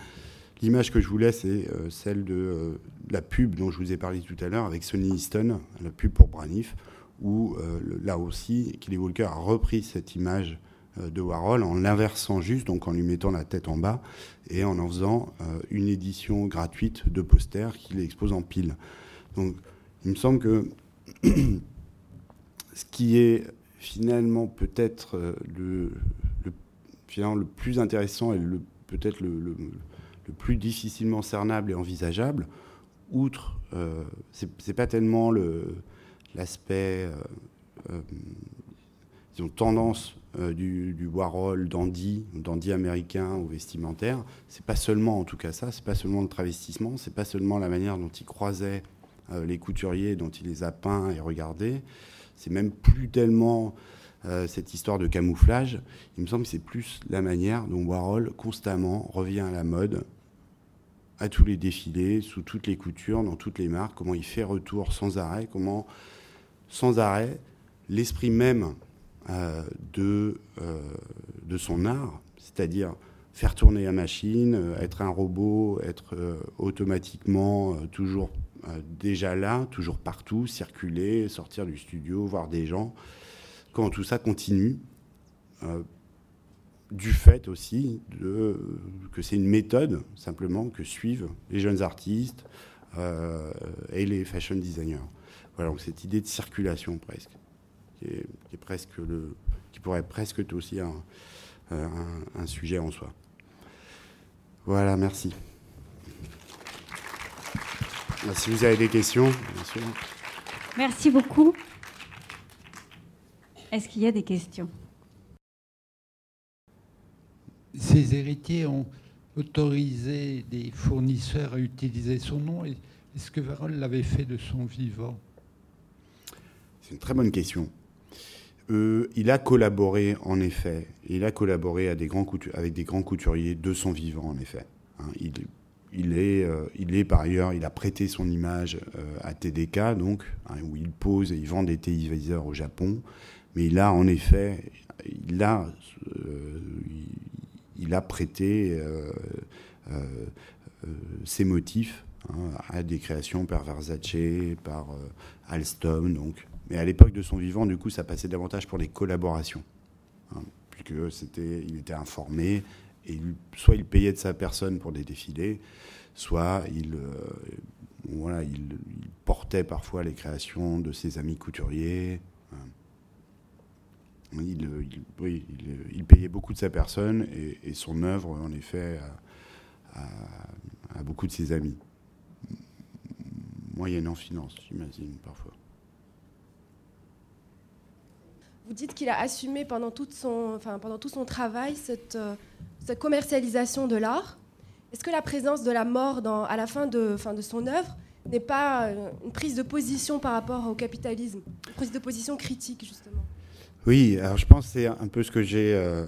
Speaker 1: L'image que je vous laisse est euh, celle de euh, la pub dont je vous ai parlé tout à l'heure avec Sonny Easton, la pub pour Branif, où euh, là aussi, Kelly Walker a repris cette image de Warhol en l'inversant juste, donc en lui mettant la tête en bas et en en faisant une édition gratuite de posters qu'il expose en pile. Donc il me semble que ce qui est finalement peut-être le, plus intéressant et peut-être le, plus difficilement cernable et envisageable, outre, euh, c'est pas tellement l'aspect, euh, euh, tendance euh, du, du, Warhol dandy, dandy américain ou vestimentaire. C'est pas seulement, en tout cas, ça. C'est pas seulement le travestissement. C'est pas seulement la manière dont il croisait euh, les couturiers, dont il les a peints et regardés. C'est même plus tellement euh, cette histoire de camouflage. Il me semble que c'est plus la manière dont Warhol constamment revient à la mode à tous les défilés, sous toutes les coutures, dans toutes les marques, comment il fait retour sans arrêt, comment, sans arrêt, l'esprit même euh, de, euh, de son art, c'est-à-dire faire tourner la machine, euh, être un robot, être automatiquement toujours déjà là, toujours partout, circuler, sortir du studio, voir des gens, quand tout ça continue, du fait aussi de, que c'est une méthode simplement que suivent les jeunes artistes et les fashion designers. Voilà, donc cette idée de circulation presque qui est, presque qui pourrait presque être aussi un, un, sujet en soi. Voilà, merci. Si vous avez des questions, bien sûr.
Speaker 2: Merci beaucoup. Est-ce qu'il y a des questions?
Speaker 3: Ces héritiers ont autorisé des fournisseurs à utiliser son nom. Est-ce que Varol l'avait fait de son vivant?
Speaker 1: C'est une très bonne question. Euh, il a collaboré, en effet, il a collaboré avec des grands couturiers de son vivant, en effet. Hein. euh, il est, par ailleurs, il a prêté son image euh, à TDK, donc, hein, où il pose et il vend des téléviseurs au Japon. Mais il a, en effet, il a, il a prêté ses motifs hein, à des créations par Versace, par Alstom, mais à l'époque de son vivant, du coup, ça passait davantage pour les collaborations. Hein, il était informé, et soit il payait de sa personne pour des défilés, soit euh, il, portait parfois les créations de ses amis couturiers. Il, oui, il, payait beaucoup de sa personne et, son œuvre, en effet, à, beaucoup de ses amis. Moyennant finance, j'imagine, parfois.
Speaker 4: Vous dites qu'il a assumé pendant, tout son travail cette, commercialisation de l'art. Est-ce que la présence de la mort à la fin de, fin de son œuvre n'est pas euh, une prise de position par rapport au capitalisme, une prise de position critique justement?
Speaker 1: Oui, alors je pense que c'est un peu ce que j'ai euh,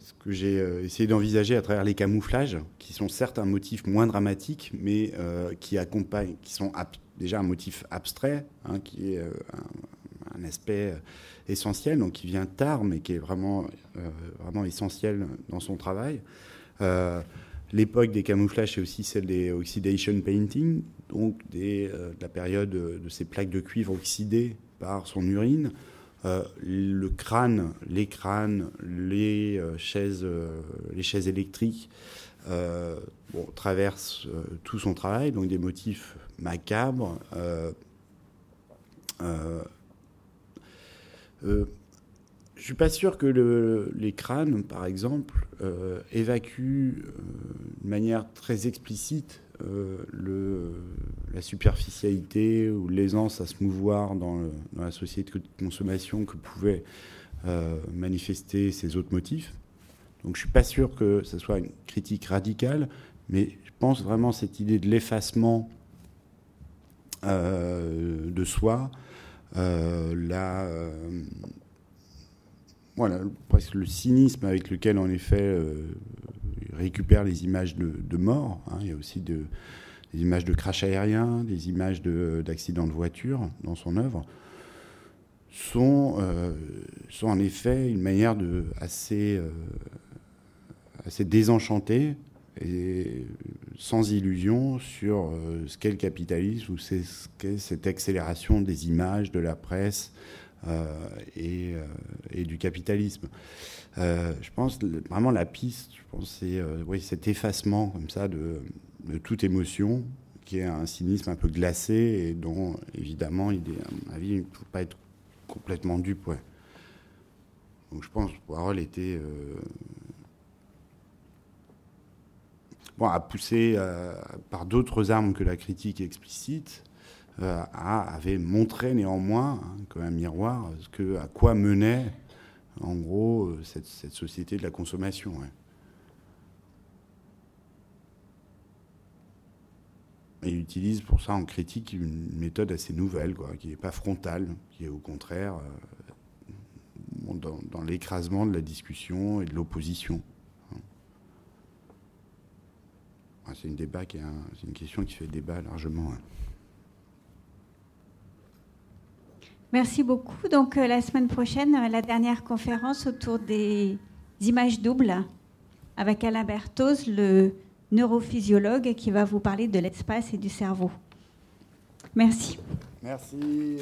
Speaker 1: ce que j'ai essayé d'envisager à travers les camouflages, qui sont certes un motif moins dramatique, mais qui accompagnent, qui sont déjà un motif abstrait, hein, qui est un, aspect euh, essentiel, donc qui vient tard, mais qui est vraiment, euh, vraiment essentiel dans son travail. Euh, l'époque des camouflages, c'est aussi celle des oxidation painting, donc de la période de ces plaques de cuivre oxydées par son urine. Le crâne, les crânes, les chaises, les chaises électriques traversent tout son travail, donc des motifs macabres, euh, je ne suis pas sûr que les crânes, par exemple, euh, évacuent euh, de manière très explicite la superficialité ou l'aisance à se mouvoir dans, la société de consommation que pouvaient manifester ces autres motifs. Donc je ne suis pas sûr que ce soit une critique radicale, mais je pense vraiment cette idée de l'effacement de soi euh, la, euh, voilà, presque le cynisme avec lequel, en effet, euh, récupère les images de, mort. Hein. Il y a aussi de, des images de crash aérien, des images d'accidents de, voiture dans son œuvre. Sont, sont en effet une manière de assez, assez désenchantée et sans illusion sur euh, ce qu'est le capitalisme ou cette accélération des images, de la presse euh, euh, et, du capitalisme. Je pense vraiment la piste, je pense, c'est oui, cet effacement comme ça de, toute émotion qui est un cynisme un peu glacé et dont, évidemment, il est, à mon avis, il ne faut pas être complètement dupe. Donc je pense que Warhol était. Euh, bon, à pousser euh, par d'autres armes que la critique explicite, euh, avait montré néanmoins, hein, comme un miroir, ce que, à quoi menait, en gros, cette, société de la consommation. Et il utilise pour ça en critique une méthode assez nouvelle, quoi, qui n'est pas frontale, qui est au contraire dans, l'écrasement de la discussion et de l'opposition. C'est une, débat qui une question qui fait débat largement. Hein.
Speaker 2: Merci beaucoup. Donc euh, la semaine prochaine, euh, la dernière conférence autour des images doubles avec Alain Berthoz, le neurophysiologue, qui va vous parler de l'espace et du cerveau. Merci.
Speaker 1: Merci.